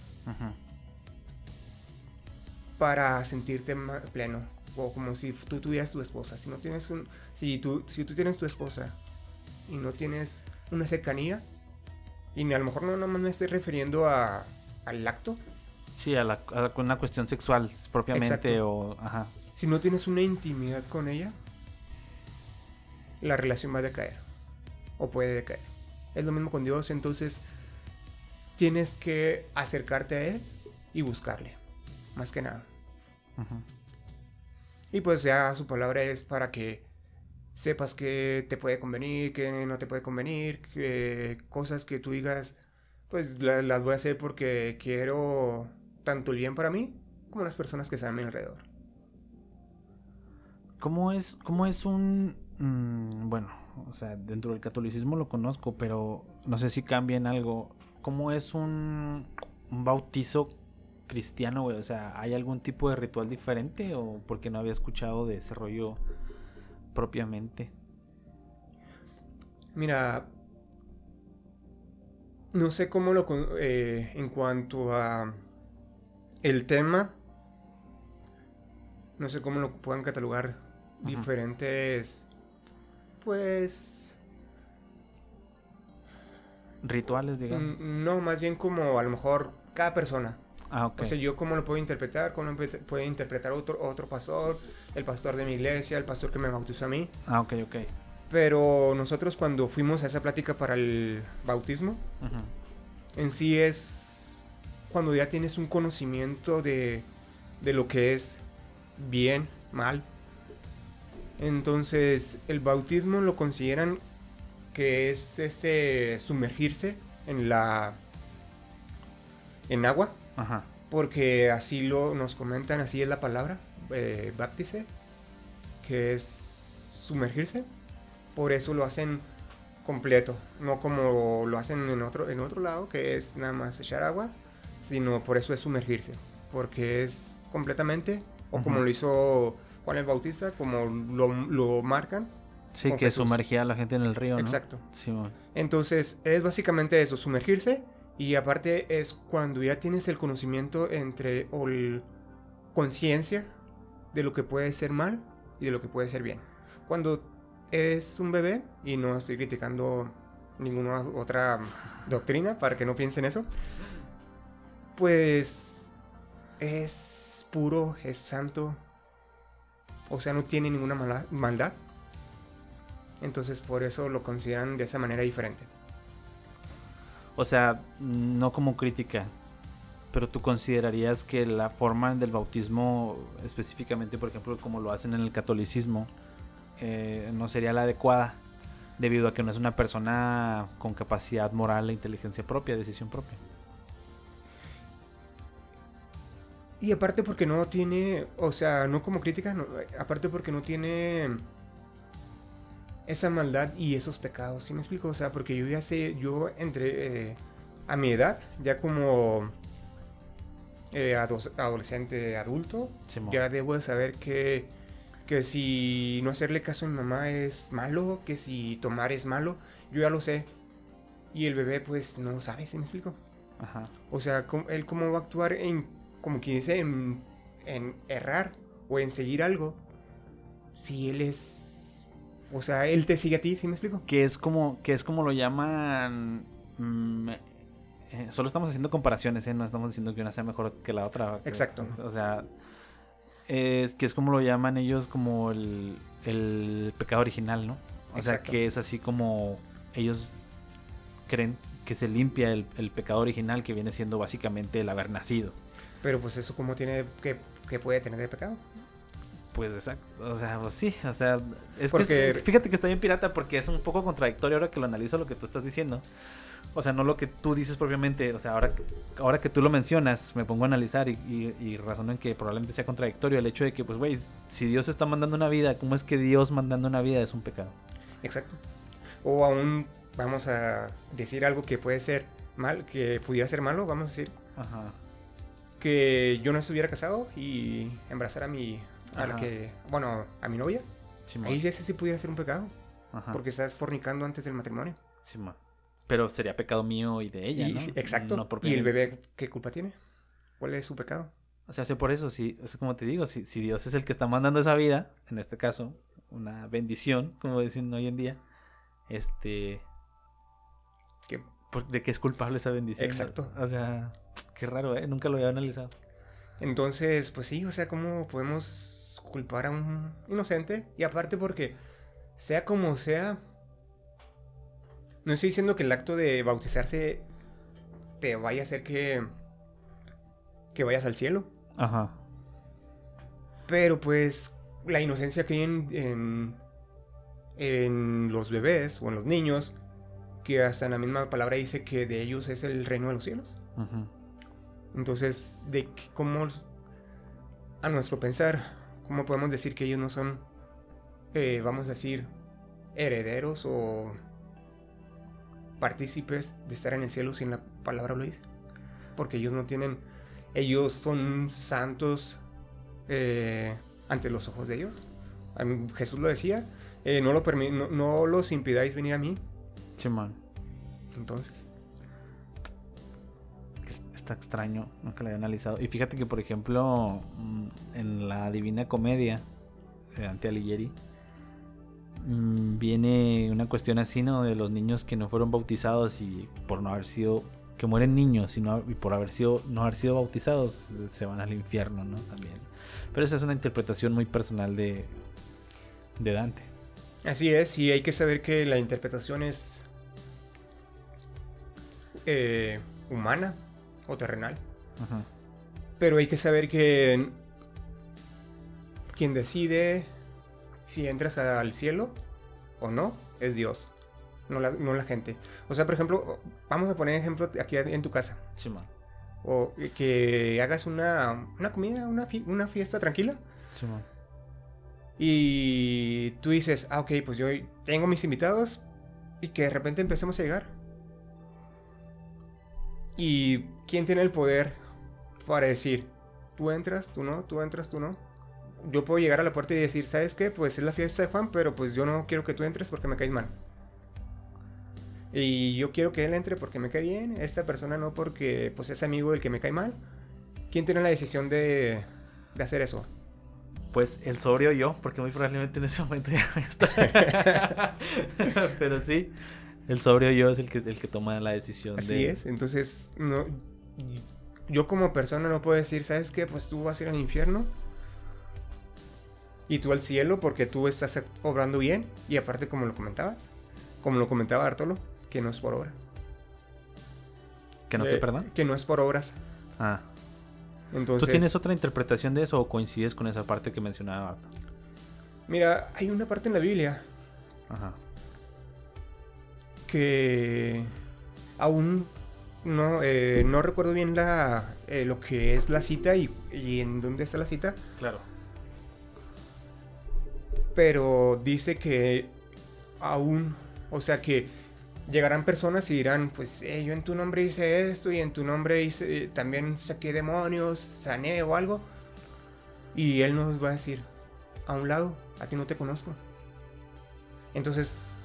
para sentirte pleno. O como si tú tuvieras tu esposa. Si no tienes un. Si tú, si tú tienes tu esposa y no tienes una cercanía. Y a lo mejor no más me estoy refiriendo a, al acto. Sí, a, la, una cuestión sexual propiamente o... Si no tienes una intimidad con ella, la relación va a decaer. O puede decaer. Es lo mismo con Dios, entonces tienes que acercarte a Él y buscarle más que nada. Y pues ya su palabra es para que sepas que te puede convenir, que no te puede convenir, que cosas que tú digas, pues las voy a hacer porque quiero tanto el bien para mí como las personas que están a mi alrededor. ¿Cómo es, cómo es un... Mm, bueno, o sea, dentro del catolicismo lo conozco, pero no sé si cambia en algo. ¿Cómo es un, un bautizo cristiano, güey? O sea, ¿hay algún tipo de ritual diferente o porque no había escuchado de ese rollo propiamente? Mira, no sé cómo lo... eh, en cuanto a el tema, no sé cómo lo puedan catalogar diferentes... Pues... Rituales, digamos. mm, No, más bien como a lo mejor cada persona. ah, ok. O sea, yo cómo lo puedo interpretar, cómo lo puede- interpretar otro, otro pastor, el pastor de mi iglesia, el pastor que me bautizó a mí. Ah, ok, ok. Pero nosotros cuando fuimos a esa plática para el bautismo, en sí es cuando ya tienes un conocimiento de, de lo que es bien, mal. Entonces, el bautismo lo consideran que es este sumergirse en la en agua, Ajá. porque así lo nos comentan, así es la palabra, eh, baptice, que es sumergirse. Por eso lo hacen completo, no como lo hacen en otro, en otro lado, que es nada más echar agua, sino por eso es sumergirse, porque es completamente, o como lo hizo Juan el Bautista, como lo, lo marcan. Sí, que Jesús. sumergía a la gente en el río, ¿no? Exacto. Entonces es básicamente eso, sumergirse y aparte es cuando ya tienes el conocimiento entre o conciencia de lo que puede ser mal y de lo que puede ser bien. Cuando es un bebé y no estoy criticando ninguna otra doctrina para que no piensen eso, pues es puro, es santo, o sea, no tiene ninguna mala- maldad. Entonces por eso lo consideran de esa manera diferente. O sea, no como crítica, pero tú considerarías que la forma del bautismo, específicamente, por ejemplo, como lo hacen en el catolicismo, eh, no sería la adecuada, debido a que no es una persona con capacidad moral e inteligencia propia, decisión propia. Y aparte porque no tiene, o sea, no como crítica, no, aparte porque no tiene esa maldad y esos pecados, ¿sí me explico? O sea, porque yo ya sé, yo entre eh, a mi edad, ya como eh, ado- adolescente, adulto, Simón. ya debo de saber que, que si no hacerle caso a mi mamá es malo, que si tomar es malo, yo ya lo sé. Y el bebé pues no sabe, ¿sí me explico? Ajá. O sea, ¿cómo- él cómo va a actuar en, como quien dice, en, en errar o en seguir algo. Si él es, o sea, él te sigue a ti, ¿sí me explico? Que es como, que es como lo llaman. mm, eh, solo estamos haciendo comparaciones, ¿eh? No estamos diciendo que una sea mejor que la otra. Exacto. O sea, que es como lo llaman ellos como el, el pecado original, ¿no? O sea, que es así como ellos creen que se limpia el, el pecado original que viene siendo básicamente el haber nacido. Pero pues eso cómo tiene, que, que puede tener de pecado. Pues exacto, o sea, pues sí, o sea, es Porque- que fíjate que está bien pirata porque es un poco contradictorio ahora que lo analizo lo que tú estás diciendo. O sea, no lo que tú dices propiamente, o sea, ahora, ahora que tú lo mencionas, me pongo a analizar y, y, y razono en que probablemente sea contradictorio el hecho de que, pues, güey, si Dios está mandando una vida, ¿cómo es que Dios mandando una vida es un pecado? Exacto. O aún vamos a decir algo que puede ser mal, que pudiera ser malo, vamos a decir Ajá. Que yo no estuviera casado y embarazara a mi, a la que, bueno, a mi novia. Simón. Ahí ese sí pudiera ser un pecado, Ajá. porque estás fornicando antes del matrimonio. Simón. Pero sería pecado mío y de ella, Y- ¿no? sí, exacto. No ¿Y el bebé qué culpa tiene? ¿Cuál es su pecado? O sea, por eso, sí, es como te digo, si, si Dios es el que está mandando esa vida, en este caso, una bendición, como dicen hoy en día, este, ¿Qué? ¿De qué es culpable esa bendición? Exacto. O sea, qué raro, ¿eh? Nunca lo había analizado. Entonces, pues sí, o sea, ¿cómo podemos culpar a un inocente? Y aparte porque, sea como sea, no estoy diciendo que el acto de bautizarse te vaya a hacer que, que vayas al cielo. Ajá. Pero pues la inocencia que hay en, en, en los bebés o en los niños, que hasta en la misma palabra dice que de ellos es el reino de los cielos. Entonces, de cómo, a nuestro pensar, cómo podemos decir que ellos no son, eh, vamos a decir, herederos o partícipes de estar en el cielo si en la palabra lo dice? Porque ellos no tienen, ellos son santos eh, ante los ojos de ellos. Jesús lo decía, eh, no, lo no los impidáis venir a mí Simón. Entonces, Es- Está extraño, nunca lo había analizado. Y fíjate que, por ejemplo, mm, en la Divina Comedia de Dante Alighieri, mm, viene una cuestión así, ¿no? De los niños que no fueron bautizados y por no haber sido, que mueren niños y, no, y por haber sido, no haber sido bautizados se van al infierno, ¿no? También. Pero esa es una interpretación muy personal de, de Dante. Así es, y hay que saber que la interpretación es eh, humana o terrenal. Ajá. Pero hay que saber que quien decide si entras al cielo o no es Dios, no la, no la gente. O sea, por ejemplo, vamos a poner ejemplo aquí en tu casa. Simón. O que hagas una, una comida, una, fi- una fiesta tranquila. Simón. Y tú dices, ah, ok, pues yo tengo mis invitados y que de repente empecemos a llegar. ¿Y quién tiene el poder para decir, tú entras, tú no, tú entras, tú no? Yo puedo llegar a la puerta y decir, ¿sabes qué? Pues es la fiesta de Juan, pero pues yo no quiero que tú entres porque me caes mal. Y yo quiero que él entre porque me cae bien, esta persona no porque pues es amigo del que me cae mal. ¿Quién tiene la decisión de, de hacer eso? Pues el sobrio yo, porque muy probablemente en ese momento ya a estar. (laughs) Pero sí, el sobrio yo es el que, el que toma la decisión Así de... es, entonces no, yo como persona no puedo decir, ¿sabes qué? Pues tú vas a ir al infierno y tú al cielo porque tú estás obrando bien y aparte como lo comentabas, como lo comentaba Bartolo, que no es por obra. ¿Que no Eh, perdón? Que no es por obras. Ah. Entonces, ¿Tú tienes otra interpretación de eso o coincides con esa parte que mencionaba? mira, hay una parte en la Biblia Ajá. que aún no, eh, no recuerdo bien la, eh, lo que es la cita y, y en dónde está la cita, Claro. pero dice que aún, o sea que llegarán personas y dirán, pues eh, yo en tu nombre hice esto y en tu nombre hice, eh, también saqué demonios, sané o algo. Y él nos va a decir, a un lado, a ti no te conozco. Entonces,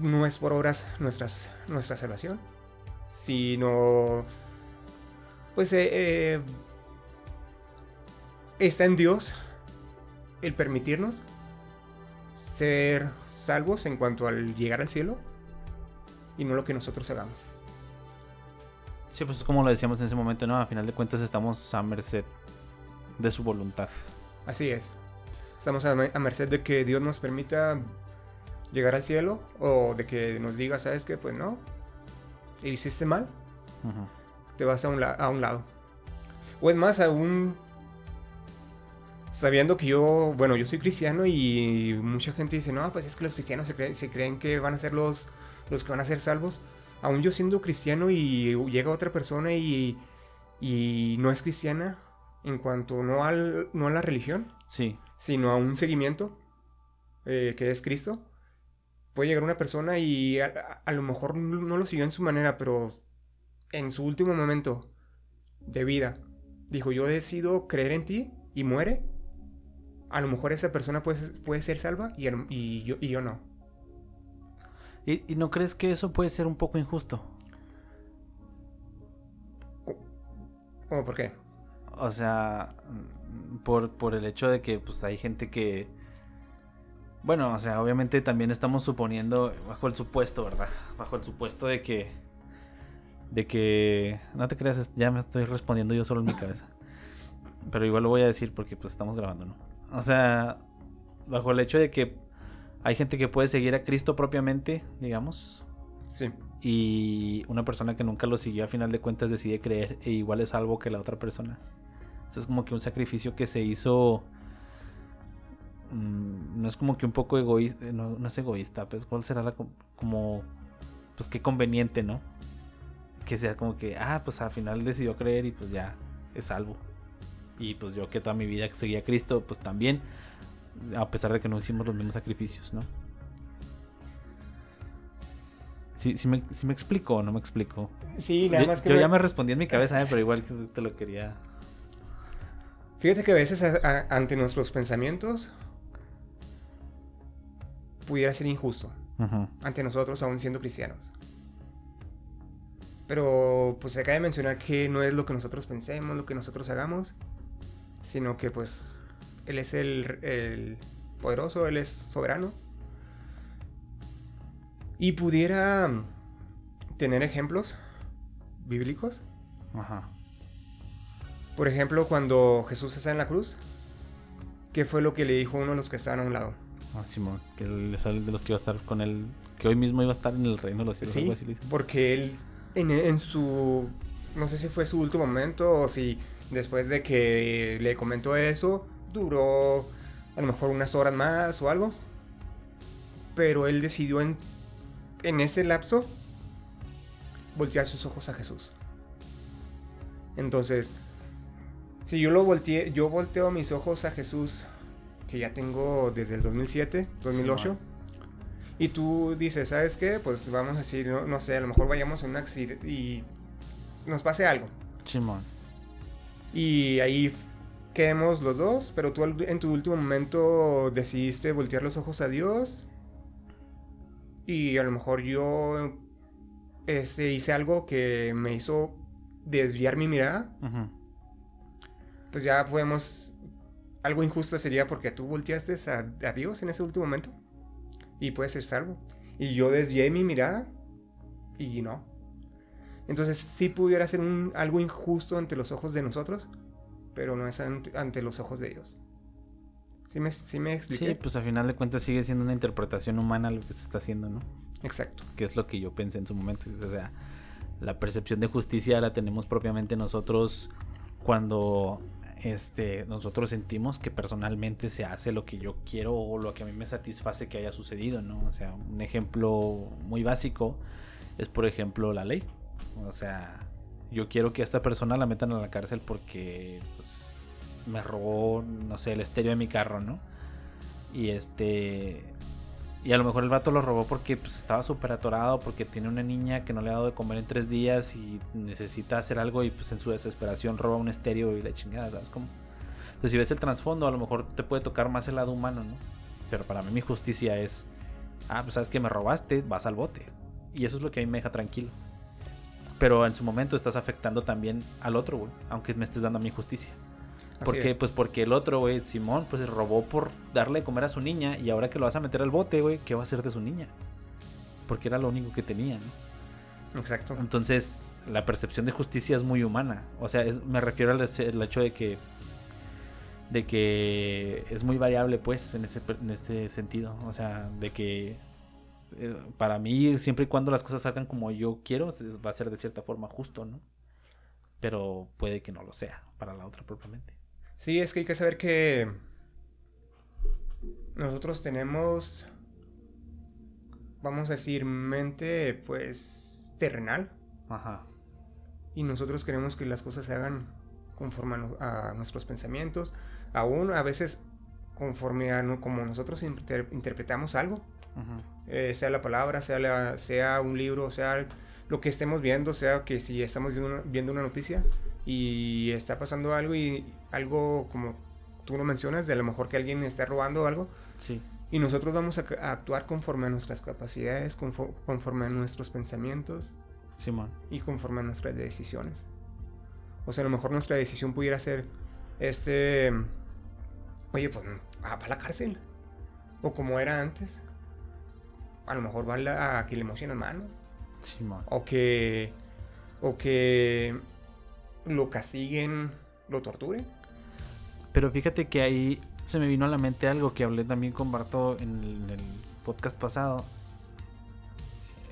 no es por obras nuestras, nuestra salvación, sino, pues, eh, eh, está en Dios el permitirnos ser salvos en cuanto al llegar al cielo y no lo que nosotros hagamos. Sí, pues es como lo decíamos en ese momento, ¿no? A final de cuentas estamos a merced de su voluntad. Así es. Estamos a, me- a merced de que Dios nos permita llegar al cielo o de que nos diga, ¿sabes qué? Pues no. Hiciste mal, te vas a un, la- a un lado. O es más, aún sabiendo que yo, bueno, yo soy cristiano y mucha gente dice, no, pues es que los cristianos se creen, se creen que van a ser los, los que van a ser salvos. Aún yo siendo cristiano y llega otra persona y, y no es cristiana en cuanto no, al, no a la religión, Sí, sino a un seguimiento eh, que es Cristo. Puede llegar una persona y a, a- lo mejor no no lo siguió en su manera, pero en su último momento de vida dijo, yo decido creer en ti y muere. A lo mejor esa persona puede, puede ser salva y, yo, y yo no. ¿Y, y no crees que eso puede ser un poco injusto? ¿Cómo por qué? O sea, por, por el hecho de que pues hay gente que... Bueno, o sea, obviamente también estamos suponiendo, bajo el supuesto, ¿verdad? Bajo el supuesto de que... De que... No te creas, ya me estoy respondiendo yo solo en mi cabeza. Pero igual lo voy a decir porque pues estamos grabando, ¿no? O sea, bajo el hecho de que hay gente que puede seguir a Cristo propiamente, digamos, Sí. y una persona que nunca lo siguió a final de cuentas decide creer e igual es salvo que la otra persona. Eso es como que un sacrificio que se hizo... mm, no es como que un poco egoísta, no, no es egoísta, pues cuál será la co- como... Pues qué conveniente, ¿no? Que sea como que, ah, pues al final decidió creer y pues ya es salvo. Y pues yo que toda mi vida seguía a Cristo, pues también, a pesar de que no hicimos los mismos sacrificios, ¿no? Sí, sí me, sí me explico o no me explico. Sí, nada Yo, más que... yo me- ya me respondí en mi cabeza, ¿eh? pero igual que te lo quería. Fíjate que a veces a- a- ante nuestros pensamientos pudiera ser injusto. ante nosotros aún siendo cristianos. Pero pues se acaba de mencionar que no es lo que nosotros pensemos, lo que nosotros hagamos, sino que pues Él es el, el poderoso, Él es soberano. Y pudiera tener ejemplos bíblicos. Ajá. Por ejemplo, cuando Jesús está en la cruz, ¿qué fue lo que le dijo uno de los que estaban a un lado? Ah, Simón, que él es de los que iba a estar con él, que hoy mismo iba a estar en el reino de los cielos. Sí, porque él en, su, no sé si fue su último momento o si después de que le comentó eso, duró a lo mejor unas horas más o algo. Pero él decidió en, en ese lapso voltear sus ojos a Jesús. Entonces, si yo lo volteé, yo volteo mis ojos a Jesús, que ya tengo desde el 2007, 2008. Y tú dices, ¿sabes qué? Pues vamos a decir, no, sé, a lo mejor vayamos a un accidente y nos pase algo. Simón. Y ahí quedemos los dos, pero tú en tu último momento decidiste voltear los ojos a Dios. Y a lo mejor yo este, hice algo que me hizo desviar mi mirada. Pues ya podemos... Algo injusto sería porque tú volteaste a, a Dios en ese último momento y puede ser salvo. Y yo desvié mi mirada y no. Entonces sí pudiera ser un, algo injusto ante los ojos de nosotros, pero no es ante, los ojos de Dios. ¿Sí me, ¿Sí me expliqué? Sí, pues al final de cuentas sigue siendo una interpretación humana lo que se está haciendo, ¿no? Exacto. Que es lo que yo pensé en su momento. O sea, la percepción de justicia la tenemos propiamente nosotros cuando este, nosotros sentimos que personalmente se hace lo que yo quiero o lo que a mí me satisface que haya sucedido, ¿no? O sea, un ejemplo muy básico es, por ejemplo, la ley. O sea, yo quiero que a esta persona la metan a la cárcel porque pues, me robó, no sé, el estéreo de mi carro, ¿no? Y este, y a lo mejor el vato lo robó porque pues, estaba súper atorado, porque tiene una niña que no le ha dado de comer en tres días y necesita hacer algo y pues en su desesperación roba un estéreo y la chingada, ¿sabes cómo? Entonces si ves el trasfondo, a lo mejor te puede tocar más el lado humano, ¿no? Pero para mí mi justicia es, ah, pues sabes que me robaste, vas al bote. Y eso es lo que a mí me deja tranquilo. Pero en su momento estás afectando también al otro, güey, aunque me estés dando a mi justicia. ¿Por qué? Pues porque el otro, güey, Simón, pues se robó por darle de comer a su niña y ahora que lo vas a meter al bote, güey, ¿qué va a hacer de su niña? Porque era lo único que tenía, ¿no? Exacto. Entonces, la percepción de justicia es muy humana. O sea, me refiero al, hecho de que de que es muy variable, pues, en ese, en ese sentido. O sea, de que eh, para mí, siempre y cuando las cosas salgan como yo quiero, va a ser de cierta forma justo, ¿no? Pero puede que no lo sea para la otra propiamente. Sí, es que hay que saber que nosotros tenemos, vamos a decir, mente pues terrenal. Ajá. Y nosotros queremos que las cosas se hagan conforme a, nuestros pensamientos, aún a veces conforme a como nosotros interpretamos algo, eh, sea la palabra, sea, sea un libro, sea lo que estemos viendo, sea que si estamos viendo una noticia, y está pasando algo y algo como tú lo mencionas, de a lo mejor que alguien está robando algo. Sí. Y nosotros vamos a, actuar conforme a nuestras capacidades, conforme, a nuestros pensamientos. Y conforme a nuestras decisiones. O sea, a lo mejor nuestra decisión pudiera ser, este, oye, pues va a la cárcel. O como era antes. A lo mejor va a, que le mocien las manos. Simón. O que, o que lo castiguen, lo torturen. Pero fíjate que ahí se me vino a la mente algo que hablé también con Barto en el, podcast pasado.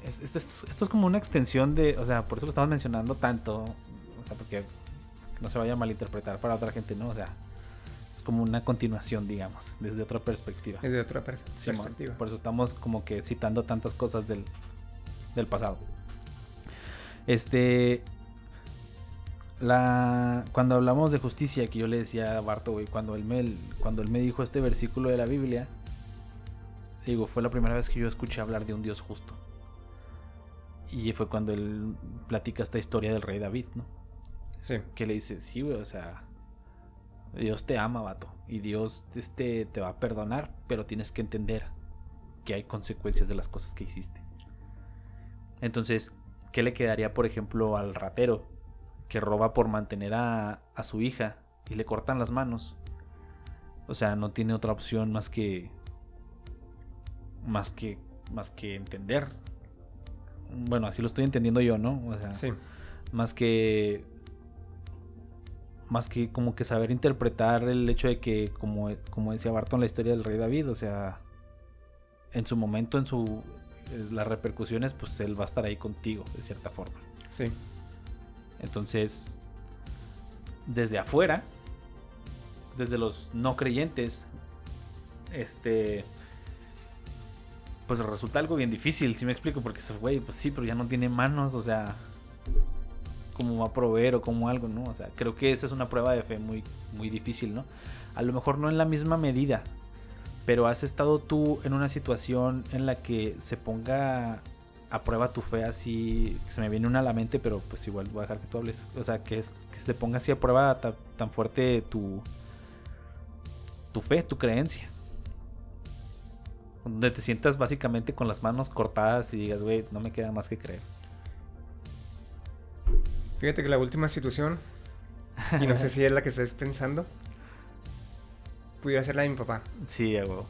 Esto, es como una extensión de, o sea, por eso lo estamos mencionando tanto, o sea, porque no se vaya a malinterpretar para otra gente, ¿no? O sea, como una continuación, digamos, desde otra perspectiva. Desde otra perspectiva. por eso estamos como que citando tantas cosas del, del pasado. Este, la cuando hablamos de justicia que yo le decía a Barto, güey, cuando él me cuando él me dijo este versículo de la Biblia, digo, fue la primera vez que yo escuché hablar de un Dios justo. Y fue cuando él platica esta historia del rey David, ¿no? Sí. Que le dice, sí, güey, o sea, Dios te ama, vato. Y Dios este, te va a perdonar, pero tienes que entender que hay consecuencias de las cosas que hiciste. Entonces, ¿qué le quedaría, por ejemplo, al ratero que roba por mantener a, a su hija y le cortan las manos? O sea, no tiene otra opción más que más que más que entender. Bueno, así lo estoy entendiendo yo, ¿no? O sea, Sí. más que más que como que saber interpretar el hecho de que como, como decía Barton la historia del rey David, o sea, en su momento, en su eh, las repercusiones, pues él va a estar ahí contigo de cierta forma. Sí. Entonces, desde afuera, desde los no creyentes, este, pues resulta algo bien difícil, si me explico, porque ese güey, pues sí, pero ya no tiene manos, o sea, cómo va a proveer o como algo, ¿no? O sea, creo que esa es una prueba de fe muy, muy difícil, ¿no? A lo mejor no en la misma medida, pero has estado tú en una situación en la que se ponga a prueba tu fe así, se me viene una a la mente, pero pues igual voy a dejar que tú hables, o sea, que, se te ponga así a prueba ta- tan fuerte tu, tu fe, tu creencia. Donde te sientas básicamente con las manos cortadas y digas, güey, no me queda más que creer. Fíjate que la última situación, (laughs) y no sé si es la que estés pensando, pudiera ser la de mi papá. Sí, a huevo.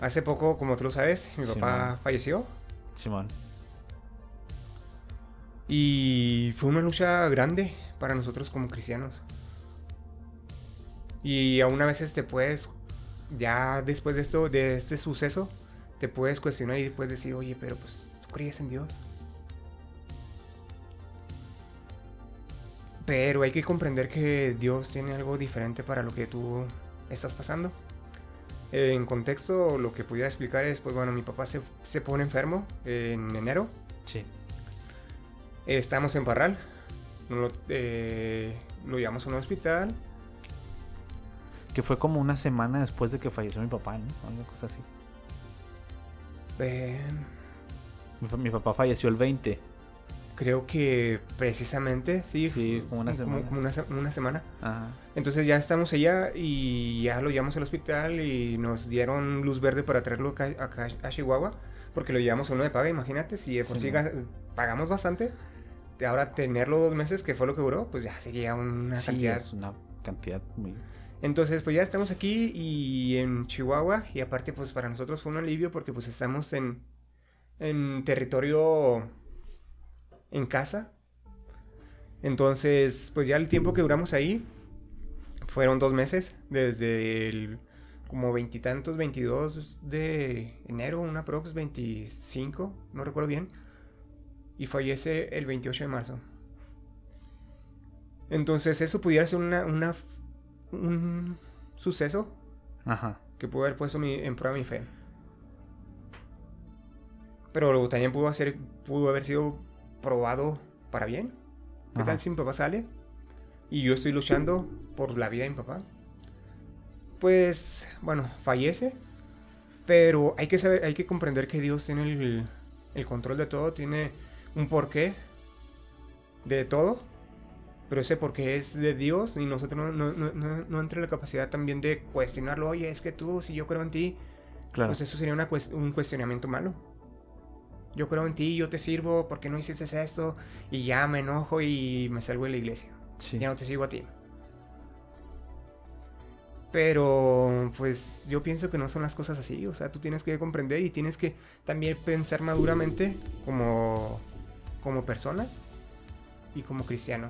Hace poco, como tú lo sabes, mi papá falleció. Simón. Y fue una lucha grande para nosotros como cristianos. Y aún a veces te puedes, ya después de esto, de este suceso, te puedes cuestionar y puedes decir, oye, pero pues tú crees en Dios. Pero hay que comprender que Dios tiene algo diferente para lo que tú estás pasando. En contexto, lo que pudiera explicar es, pues bueno, mi papá se, se pone enfermo en enero. Sí. Estábamos en Parral. Lo, eh, lo llevamos a un hospital. Que fue como una semana después de que falleció mi papá, ¿no? Una cosa así. Eh, mi papá falleció el 20. Creo que precisamente, sí. Sí, como una semana. como una, se- una semana. Ajá. Entonces ya estamos allá y ya lo llevamos al hospital y nos dieron luz verde para traerlo acá, acá a Chihuahua. Porque lo llevamos a uno de paga, imagínate. Si de por Sí, pagamos bastante. ahora tenerlo dos meses, que fue lo que duró, pues ya sería una Sí, cantidad es una cantidad muy... Entonces, pues ya estamos aquí y en Chihuahua y aparte, pues para nosotros fue un alivio porque pues estamos en, en territorio en casa. Entonces, pues ya el tiempo que duramos ahí fueron dos meses, desde el como veintitantos, 22 de enero, una prox 25, no recuerdo bien, y fallece el 28 de marzo. Entonces eso pudiera ser una, una un suceso Ajá. que pudo haber puesto mi- en prueba mi fe. Pero también pudo, hacer, pudo haber sido probado para bien. ¿Qué Ajá. tal si mi papá sale? Y yo estoy luchando por la vida de mi papá. Pues, bueno, fallece. Pero hay que saber, hay que comprender que Dios tiene el, el control de todo, tiene un porqué de todo. Pero ese porqué es de Dios y nosotros no, no, no, no, no entra la capacidad también de cuestionarlo. Oye, es que tú, si yo creo en ti, Claro. pues eso sería una un cuestionamiento malo. Yo creo en ti, yo te sirvo, ¿por qué no hiciste esto? Y ya me enojo y me salgo de la iglesia. sí. Ya no te sigo a ti. Pero, pues yo pienso que no son las cosas así. O sea, tú tienes que comprender y tienes que también pensar maduramente como, como persona y como cristiano.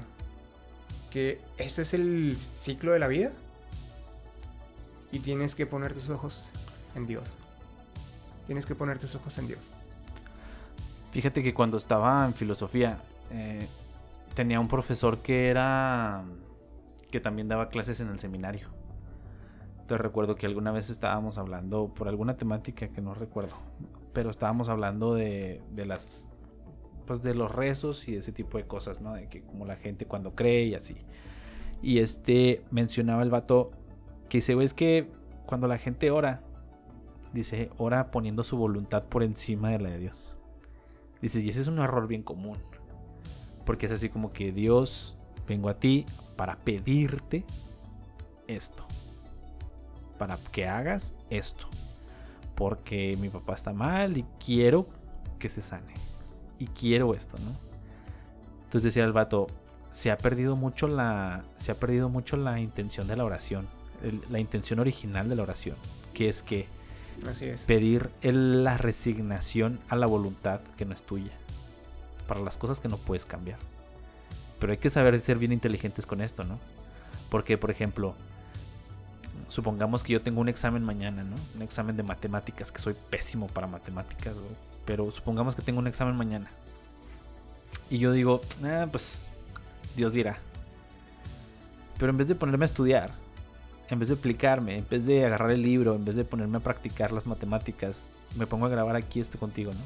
Que este es el ciclo de la vida y tienes que poner tus ojos en Dios. Tienes que poner tus ojos en Dios. Fíjate que cuando estaba en filosofía, eh, tenía un profesor que era. que también daba clases en el seminario. Te recuerdo que alguna vez estábamos hablando por alguna temática que no recuerdo, pero estábamos hablando de, de las. pues de los rezos y ese tipo de cosas, ¿no? De que como la gente cuando cree y así. Y este mencionaba el vato que dice, güey, es que cuando la gente ora, dice, ora poniendo su voluntad por encima de la de Dios. Dices, y ese es un error bien común. Porque es así como que Dios, vengo a ti para pedirte esto. Para que hagas esto. porque mi papá está mal y quiero que se sane. Y quiero esto, ¿no? Entonces decía el vato, se ha perdido mucho la, se ha perdido mucho la intención de la oración, la intención original de la oración, que es que Así es. pedir la resignación a la voluntad que no es tuya, para las cosas que no puedes cambiar. Pero hay que saber ser bien inteligentes con esto, ¿no? Porque, por ejemplo, supongamos que yo tengo un examen mañana, ¿no? Un examen de matemáticas, que soy pésimo para matemáticas, Pero supongamos que tengo un examen mañana. Y yo digo, ah, pues Dios dirá. Pero en vez de ponerme a estudiar, en vez de aplicarme, en vez de agarrar el libro, en vez de ponerme a practicar las matemáticas, me pongo a grabar aquí esto contigo, ¿no?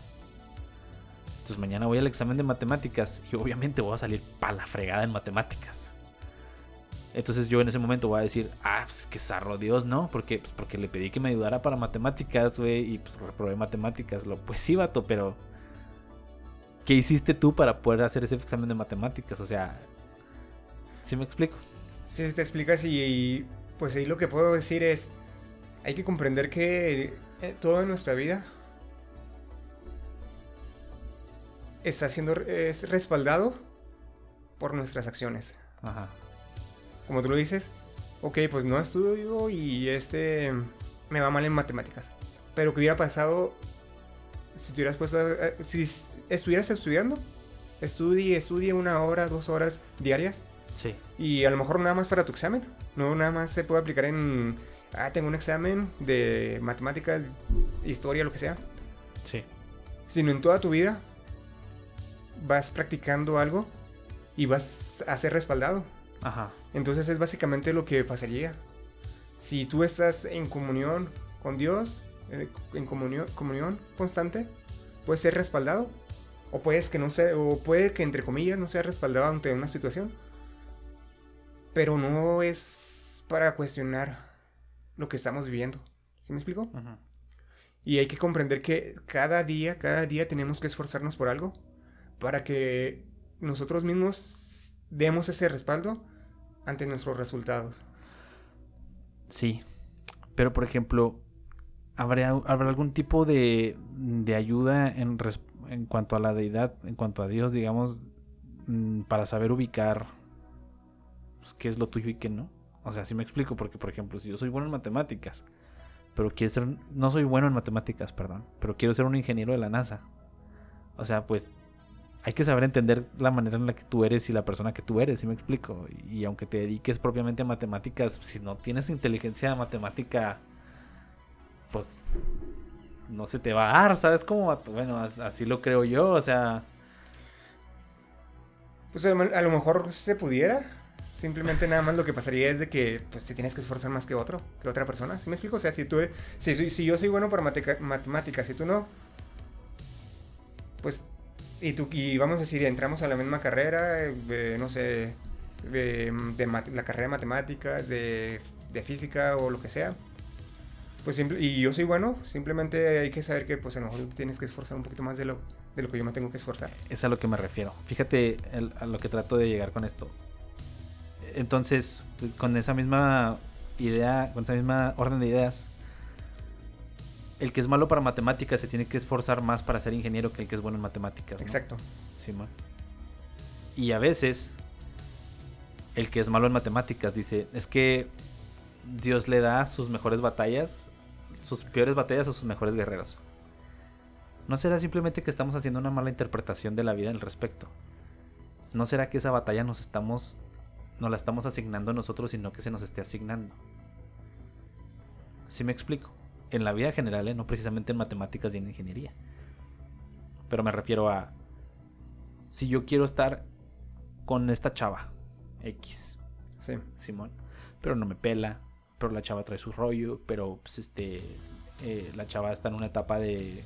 Entonces mañana voy al examen de matemáticas y obviamente voy a salir para la fregada en matemáticas. Entonces yo en ese momento voy a decir, ah, pues que zarro Dios, ¿no? Porque, pues, porque le pedí que me ayudara para matemáticas, güey, y pues reprobé matemáticas. Lo, pues sí, vato, pero ¿qué hiciste tú para poder hacer ese examen de matemáticas? O sea, ¿sí me explico? Sí, te explicas y, pues ahí lo que puedo decir es, hay que comprender que eh, todo en nuestra vida está siendo es respaldado por nuestras acciones. Ajá. Como tú lo dices, ok, pues no estudio y este me va mal en matemáticas. Pero ¿qué hubiera pasado si te hubieras puesto, si estuvieras estudiando? Estudie, estudie una hora, dos horas diarias. Sí. Y a lo mejor nada más para tu examen. No nada más se puede aplicar en, ah, tengo un examen de matemáticas, historia, lo que sea. Sí. Sino en toda tu vida vas practicando algo y vas a ser respaldado. Ajá. Entonces es básicamente lo que pasaría. Si tú estás en comunión con Dios, eh, en comunión, comunión constante, puedes ser respaldado. O puedes que no sea, o puede que entre comillas no sea respaldado ante una situación. Pero no es para cuestionar lo que estamos viviendo. ¿Sí me explico? Y hay que comprender que cada día, cada día tenemos que esforzarnos por algo para que nosotros mismos demos ese respaldo ante nuestros resultados. Sí, pero por ejemplo, ¿habrá, ¿habrá algún tipo de, de ayuda en, en cuanto a la deidad, en cuanto a Dios, digamos, mm, para saber ubicar pues, qué es lo tuyo y qué no? O sea, si me explico, porque por ejemplo, si yo soy bueno en matemáticas, pero quiero ser, no soy bueno en matemáticas, perdón, pero quiero ser un ingeniero de la NASA. O sea, pues hay que saber entender la manera en la que tú eres y la persona que tú eres, ¿sí me explico? Y, aunque te dediques propiamente a matemáticas, si no tienes inteligencia matemática, pues no se te va a dar, ¿sabes cómo? Bueno, así lo creo yo, o sea... Pues a lo mejor se pudiera. Simplemente nada más lo que pasaría es de que pues te tienes que esforzar más que otro, que otra persona. ¿Sí me explico? O sea, si tú si, si yo soy bueno para matemáticas y tú no, pues y, tú, y vamos a decir, entramos a la misma carrera, no sé, de, la carrera de matemáticas, de, física o lo que sea. Pues y yo soy bueno, simplemente hay que saber que pues a lo mejor tienes que esforzar un poquito más de lo, de lo que yo me tengo que esforzar. Es a lo que me refiero. Fíjate a lo que trato de llegar con esto. Entonces, con esa misma idea, con esa misma orden de ideas, el que es malo para matemáticas se tiene que esforzar más para ser ingeniero que el que es bueno en matemáticas. Exacto. Simón. y a veces, el que es malo en matemáticas dice, es que Dios le da sus mejores batallas, sus peores batallas a sus mejores guerreros. ¿No será simplemente que estamos haciendo una mala interpretación de la vida al respecto? ¿No será que esa batalla nos estamos no la estamos asignando nosotros, sino que se nos esté asignando? ¿Sí me explico? en la vida general, ¿eh? no precisamente en matemáticas y en ingeniería. Pero me refiero a, si yo quiero estar con esta chava, X, sí. Simón, pero no me pela, pero la chava trae su rollo, pero pues este, eh, la chava está en una etapa de,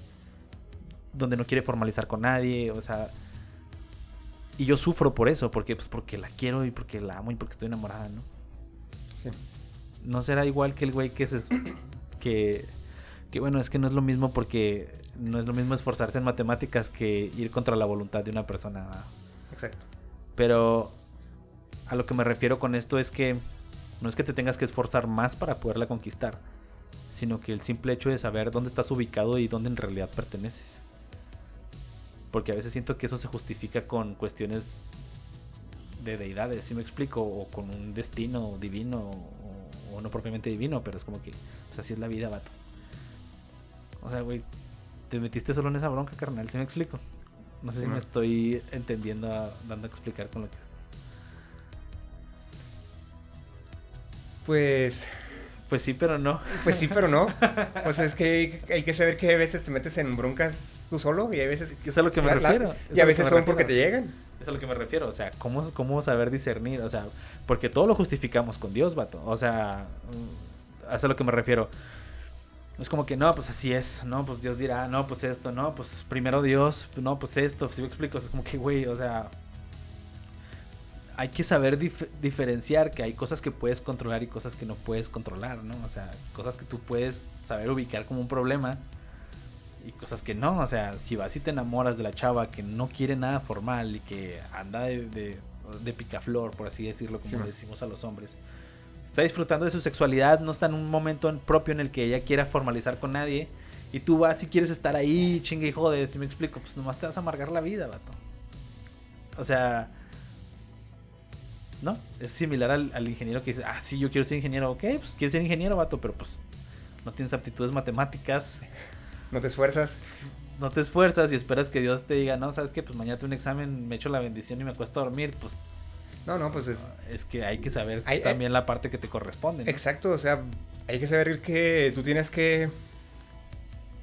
donde no quiere formalizar con nadie, o sea, y yo sufro por eso, porque pues porque la quiero y porque la amo y porque estoy enamorada, ¿no? Sí. No será igual que el güey que se que que bueno, es que no es lo mismo porque no es lo mismo esforzarse en matemáticas que ir contra la voluntad de una persona. Exacto. Pero a lo que me refiero con esto es que no es que te tengas que esforzar más para poderla conquistar, sino que el simple hecho de saber dónde estás ubicado y dónde en realidad perteneces. Porque a veces siento que eso se justifica con cuestiones de deidades, si me explico, o con un destino divino, o, no propiamente divino, pero es como que, pues así es la vida, vato. O sea, güey, te metiste solo en esa bronca, carnal, si me explico. No sé si me estoy entendiendo, dando a explicar con lo que es. Pues pues sí, pero no. Pues sí, pero no. (laughs) O sea, es que hay, que saber que a veces te metes en broncas tú solo y a veces... Es a lo que me refiero. y a veces son porque te llegan. Es a lo que me refiero. O sea, ¿cómo, ¿cómo saber discernir? O sea, porque todo lo justificamos con Dios, vato. O sea, mm, es a lo que me refiero. Es como que no, pues así es, no, pues Dios dirá, no, pues esto, no, pues primero Dios, no, pues esto, si me explico, es como que, güey, o sea, hay que saber diferenciar que hay cosas que puedes controlar y cosas que no puedes controlar, ¿no? O sea, cosas que tú puedes saber ubicar como un problema y cosas que no. O sea, si vas y te enamoras de la chava que no quiere nada formal y que anda de, de, picaflor, por así decirlo, como decimos a los hombres, está disfrutando de su sexualidad, no está en un momento propio en el que ella quiera formalizar con nadie. Y tú vas y quieres estar ahí, chingue y jode, si me explico, pues nomás te vas a amargar la vida, vato. O sea, ¿no? Es similar al, ingeniero que dice, ah, sí, yo quiero ser ingeniero, ok, pues quieres ser ingeniero, vato, pero pues no tienes aptitudes matemáticas. No te esfuerzas. No te esfuerzas y esperas que Dios te diga, no, sabes que pues mañana tengo un examen, me echo la bendición y me acuesto a dormir, pues... No, no, pues es... Es que hay que saber también la parte que te corresponde. Exacto, o sea, hay que saber que tú tienes que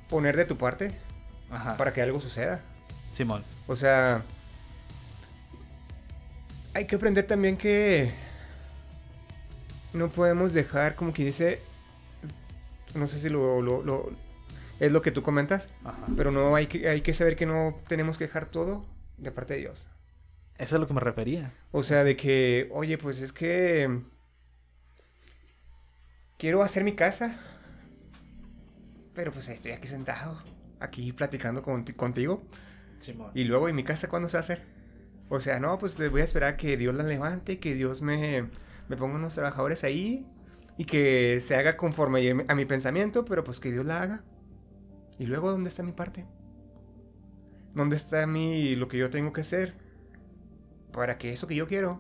poner de tu parte para que algo suceda. Simón. O sea, hay que aprender también que no podemos dejar, como que dice, no sé si lo, lo, es lo que tú comentas, pero no hay que, hay que saber que no tenemos que dejar todo de parte de Dios. Eso es a lo que me refería. O sea, de que, oye, pues es que quiero hacer mi casa, pero pues estoy aquí sentado, aquí platicando contigo. Y luego, ¿y mi casa cuándo se va a hacer? O sea, no, pues voy a esperar a que Dios la levante, que Dios me, me ponga unos trabajadores ahí y que se haga conforme a mi pensamiento, pero pues que Dios la haga. Y luego, ¿dónde está mi parte? ¿Dónde está mi, lo que yo tengo que hacer? Para que eso que yo quiero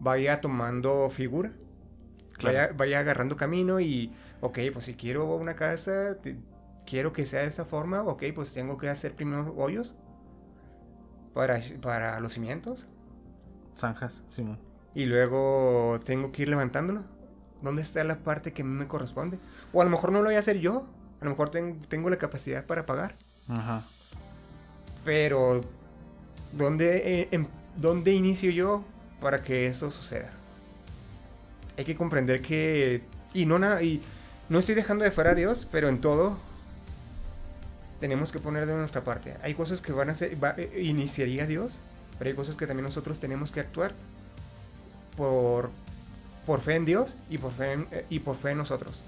vaya tomando figura. Vaya, vaya, agarrando camino y, ok, pues si quiero una casa, quiero que sea de esa forma, ok, pues tengo que hacer primero hoyos para, para los cimientos. Zanjas, Simón. Y luego tengo que ir levantándolo. ¿Dónde está la parte que me corresponde? O a lo mejor no lo voy a hacer yo. A lo mejor tengo la capacidad para pagar. Ajá. Pero, ¿dónde, eh, em, ¿dónde inicio yo para que esto suceda? Hay que comprender que... Y no, y no estoy dejando de fuera a Dios, pero en todo tenemos que poner de nuestra parte. Hay cosas que van a ser, eh, iniciaría Dios, pero hay cosas que también nosotros tenemos que actuar por, por fe en Dios y por fe en, eh, y por fe en nosotros.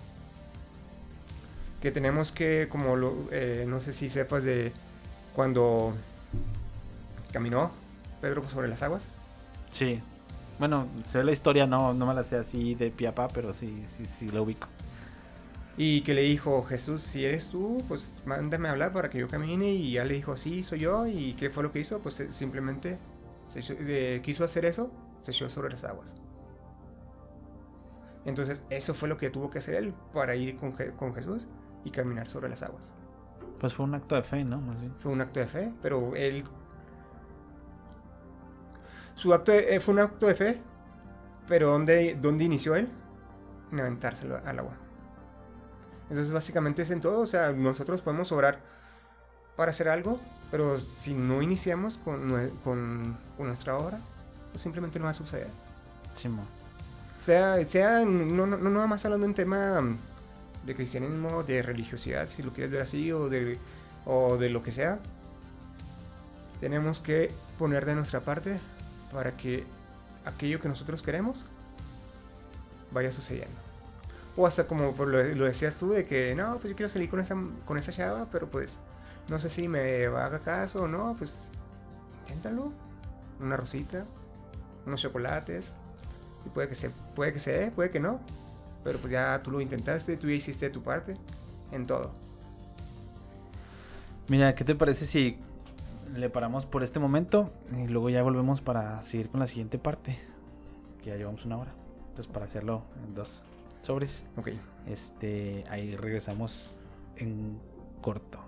Que tenemos que, como lo, eh, no sé si sepas de cuando caminó Pedro sobre las aguas. Sí. Bueno, sé la historia, no, no me la sé así de piapa, pero sí, sí, sí la ubico. Y que le dijo, Jesús, si eres tú, pues mándame a hablar para que yo camine. Y ya le dijo, sí, soy yo. ¿Y qué fue lo que hizo? Pues eh, simplemente se quiso hacer eso, se echó sobre las aguas. Entonces, eso fue lo que tuvo que hacer él para ir con, con Jesús y caminar sobre las aguas. Pues fue un acto de fe, ¿no? Más bien. Fue un acto de fe, pero él... Su acto eh, fue un acto de fe, pero ¿dónde, dónde inició él? En aventárselo al agua. Entonces básicamente es en todo, o sea, nosotros podemos orar para hacer algo, pero si no iniciamos con, con, nuestra obra, pues simplemente no va a suceder. Sí, sea, sea no, no, no nada más hablando en tema de cristianismo, de religiosidad, si lo quieres ver así, o de, o de lo que sea, tenemos que poner de nuestra parte para que aquello que nosotros queremos vaya sucediendo. O hasta como lo, decías tú, de que no, pues yo quiero salir con esa, con esa chava, pero pues no sé si me haga caso o no, pues inténtalo. Una rosita, unos chocolates. Y puede que se, puede que se puede que no. pero pues ya tú lo intentaste, tú ya hiciste tu parte en todo. Mira, ¿qué te parece si le paramos por este momento y luego ya volvemos para seguir con la siguiente parte? Que ya llevamos una hora. Entonces, para hacerlo en dos sobres. Ok. Este, ahí regresamos en corto.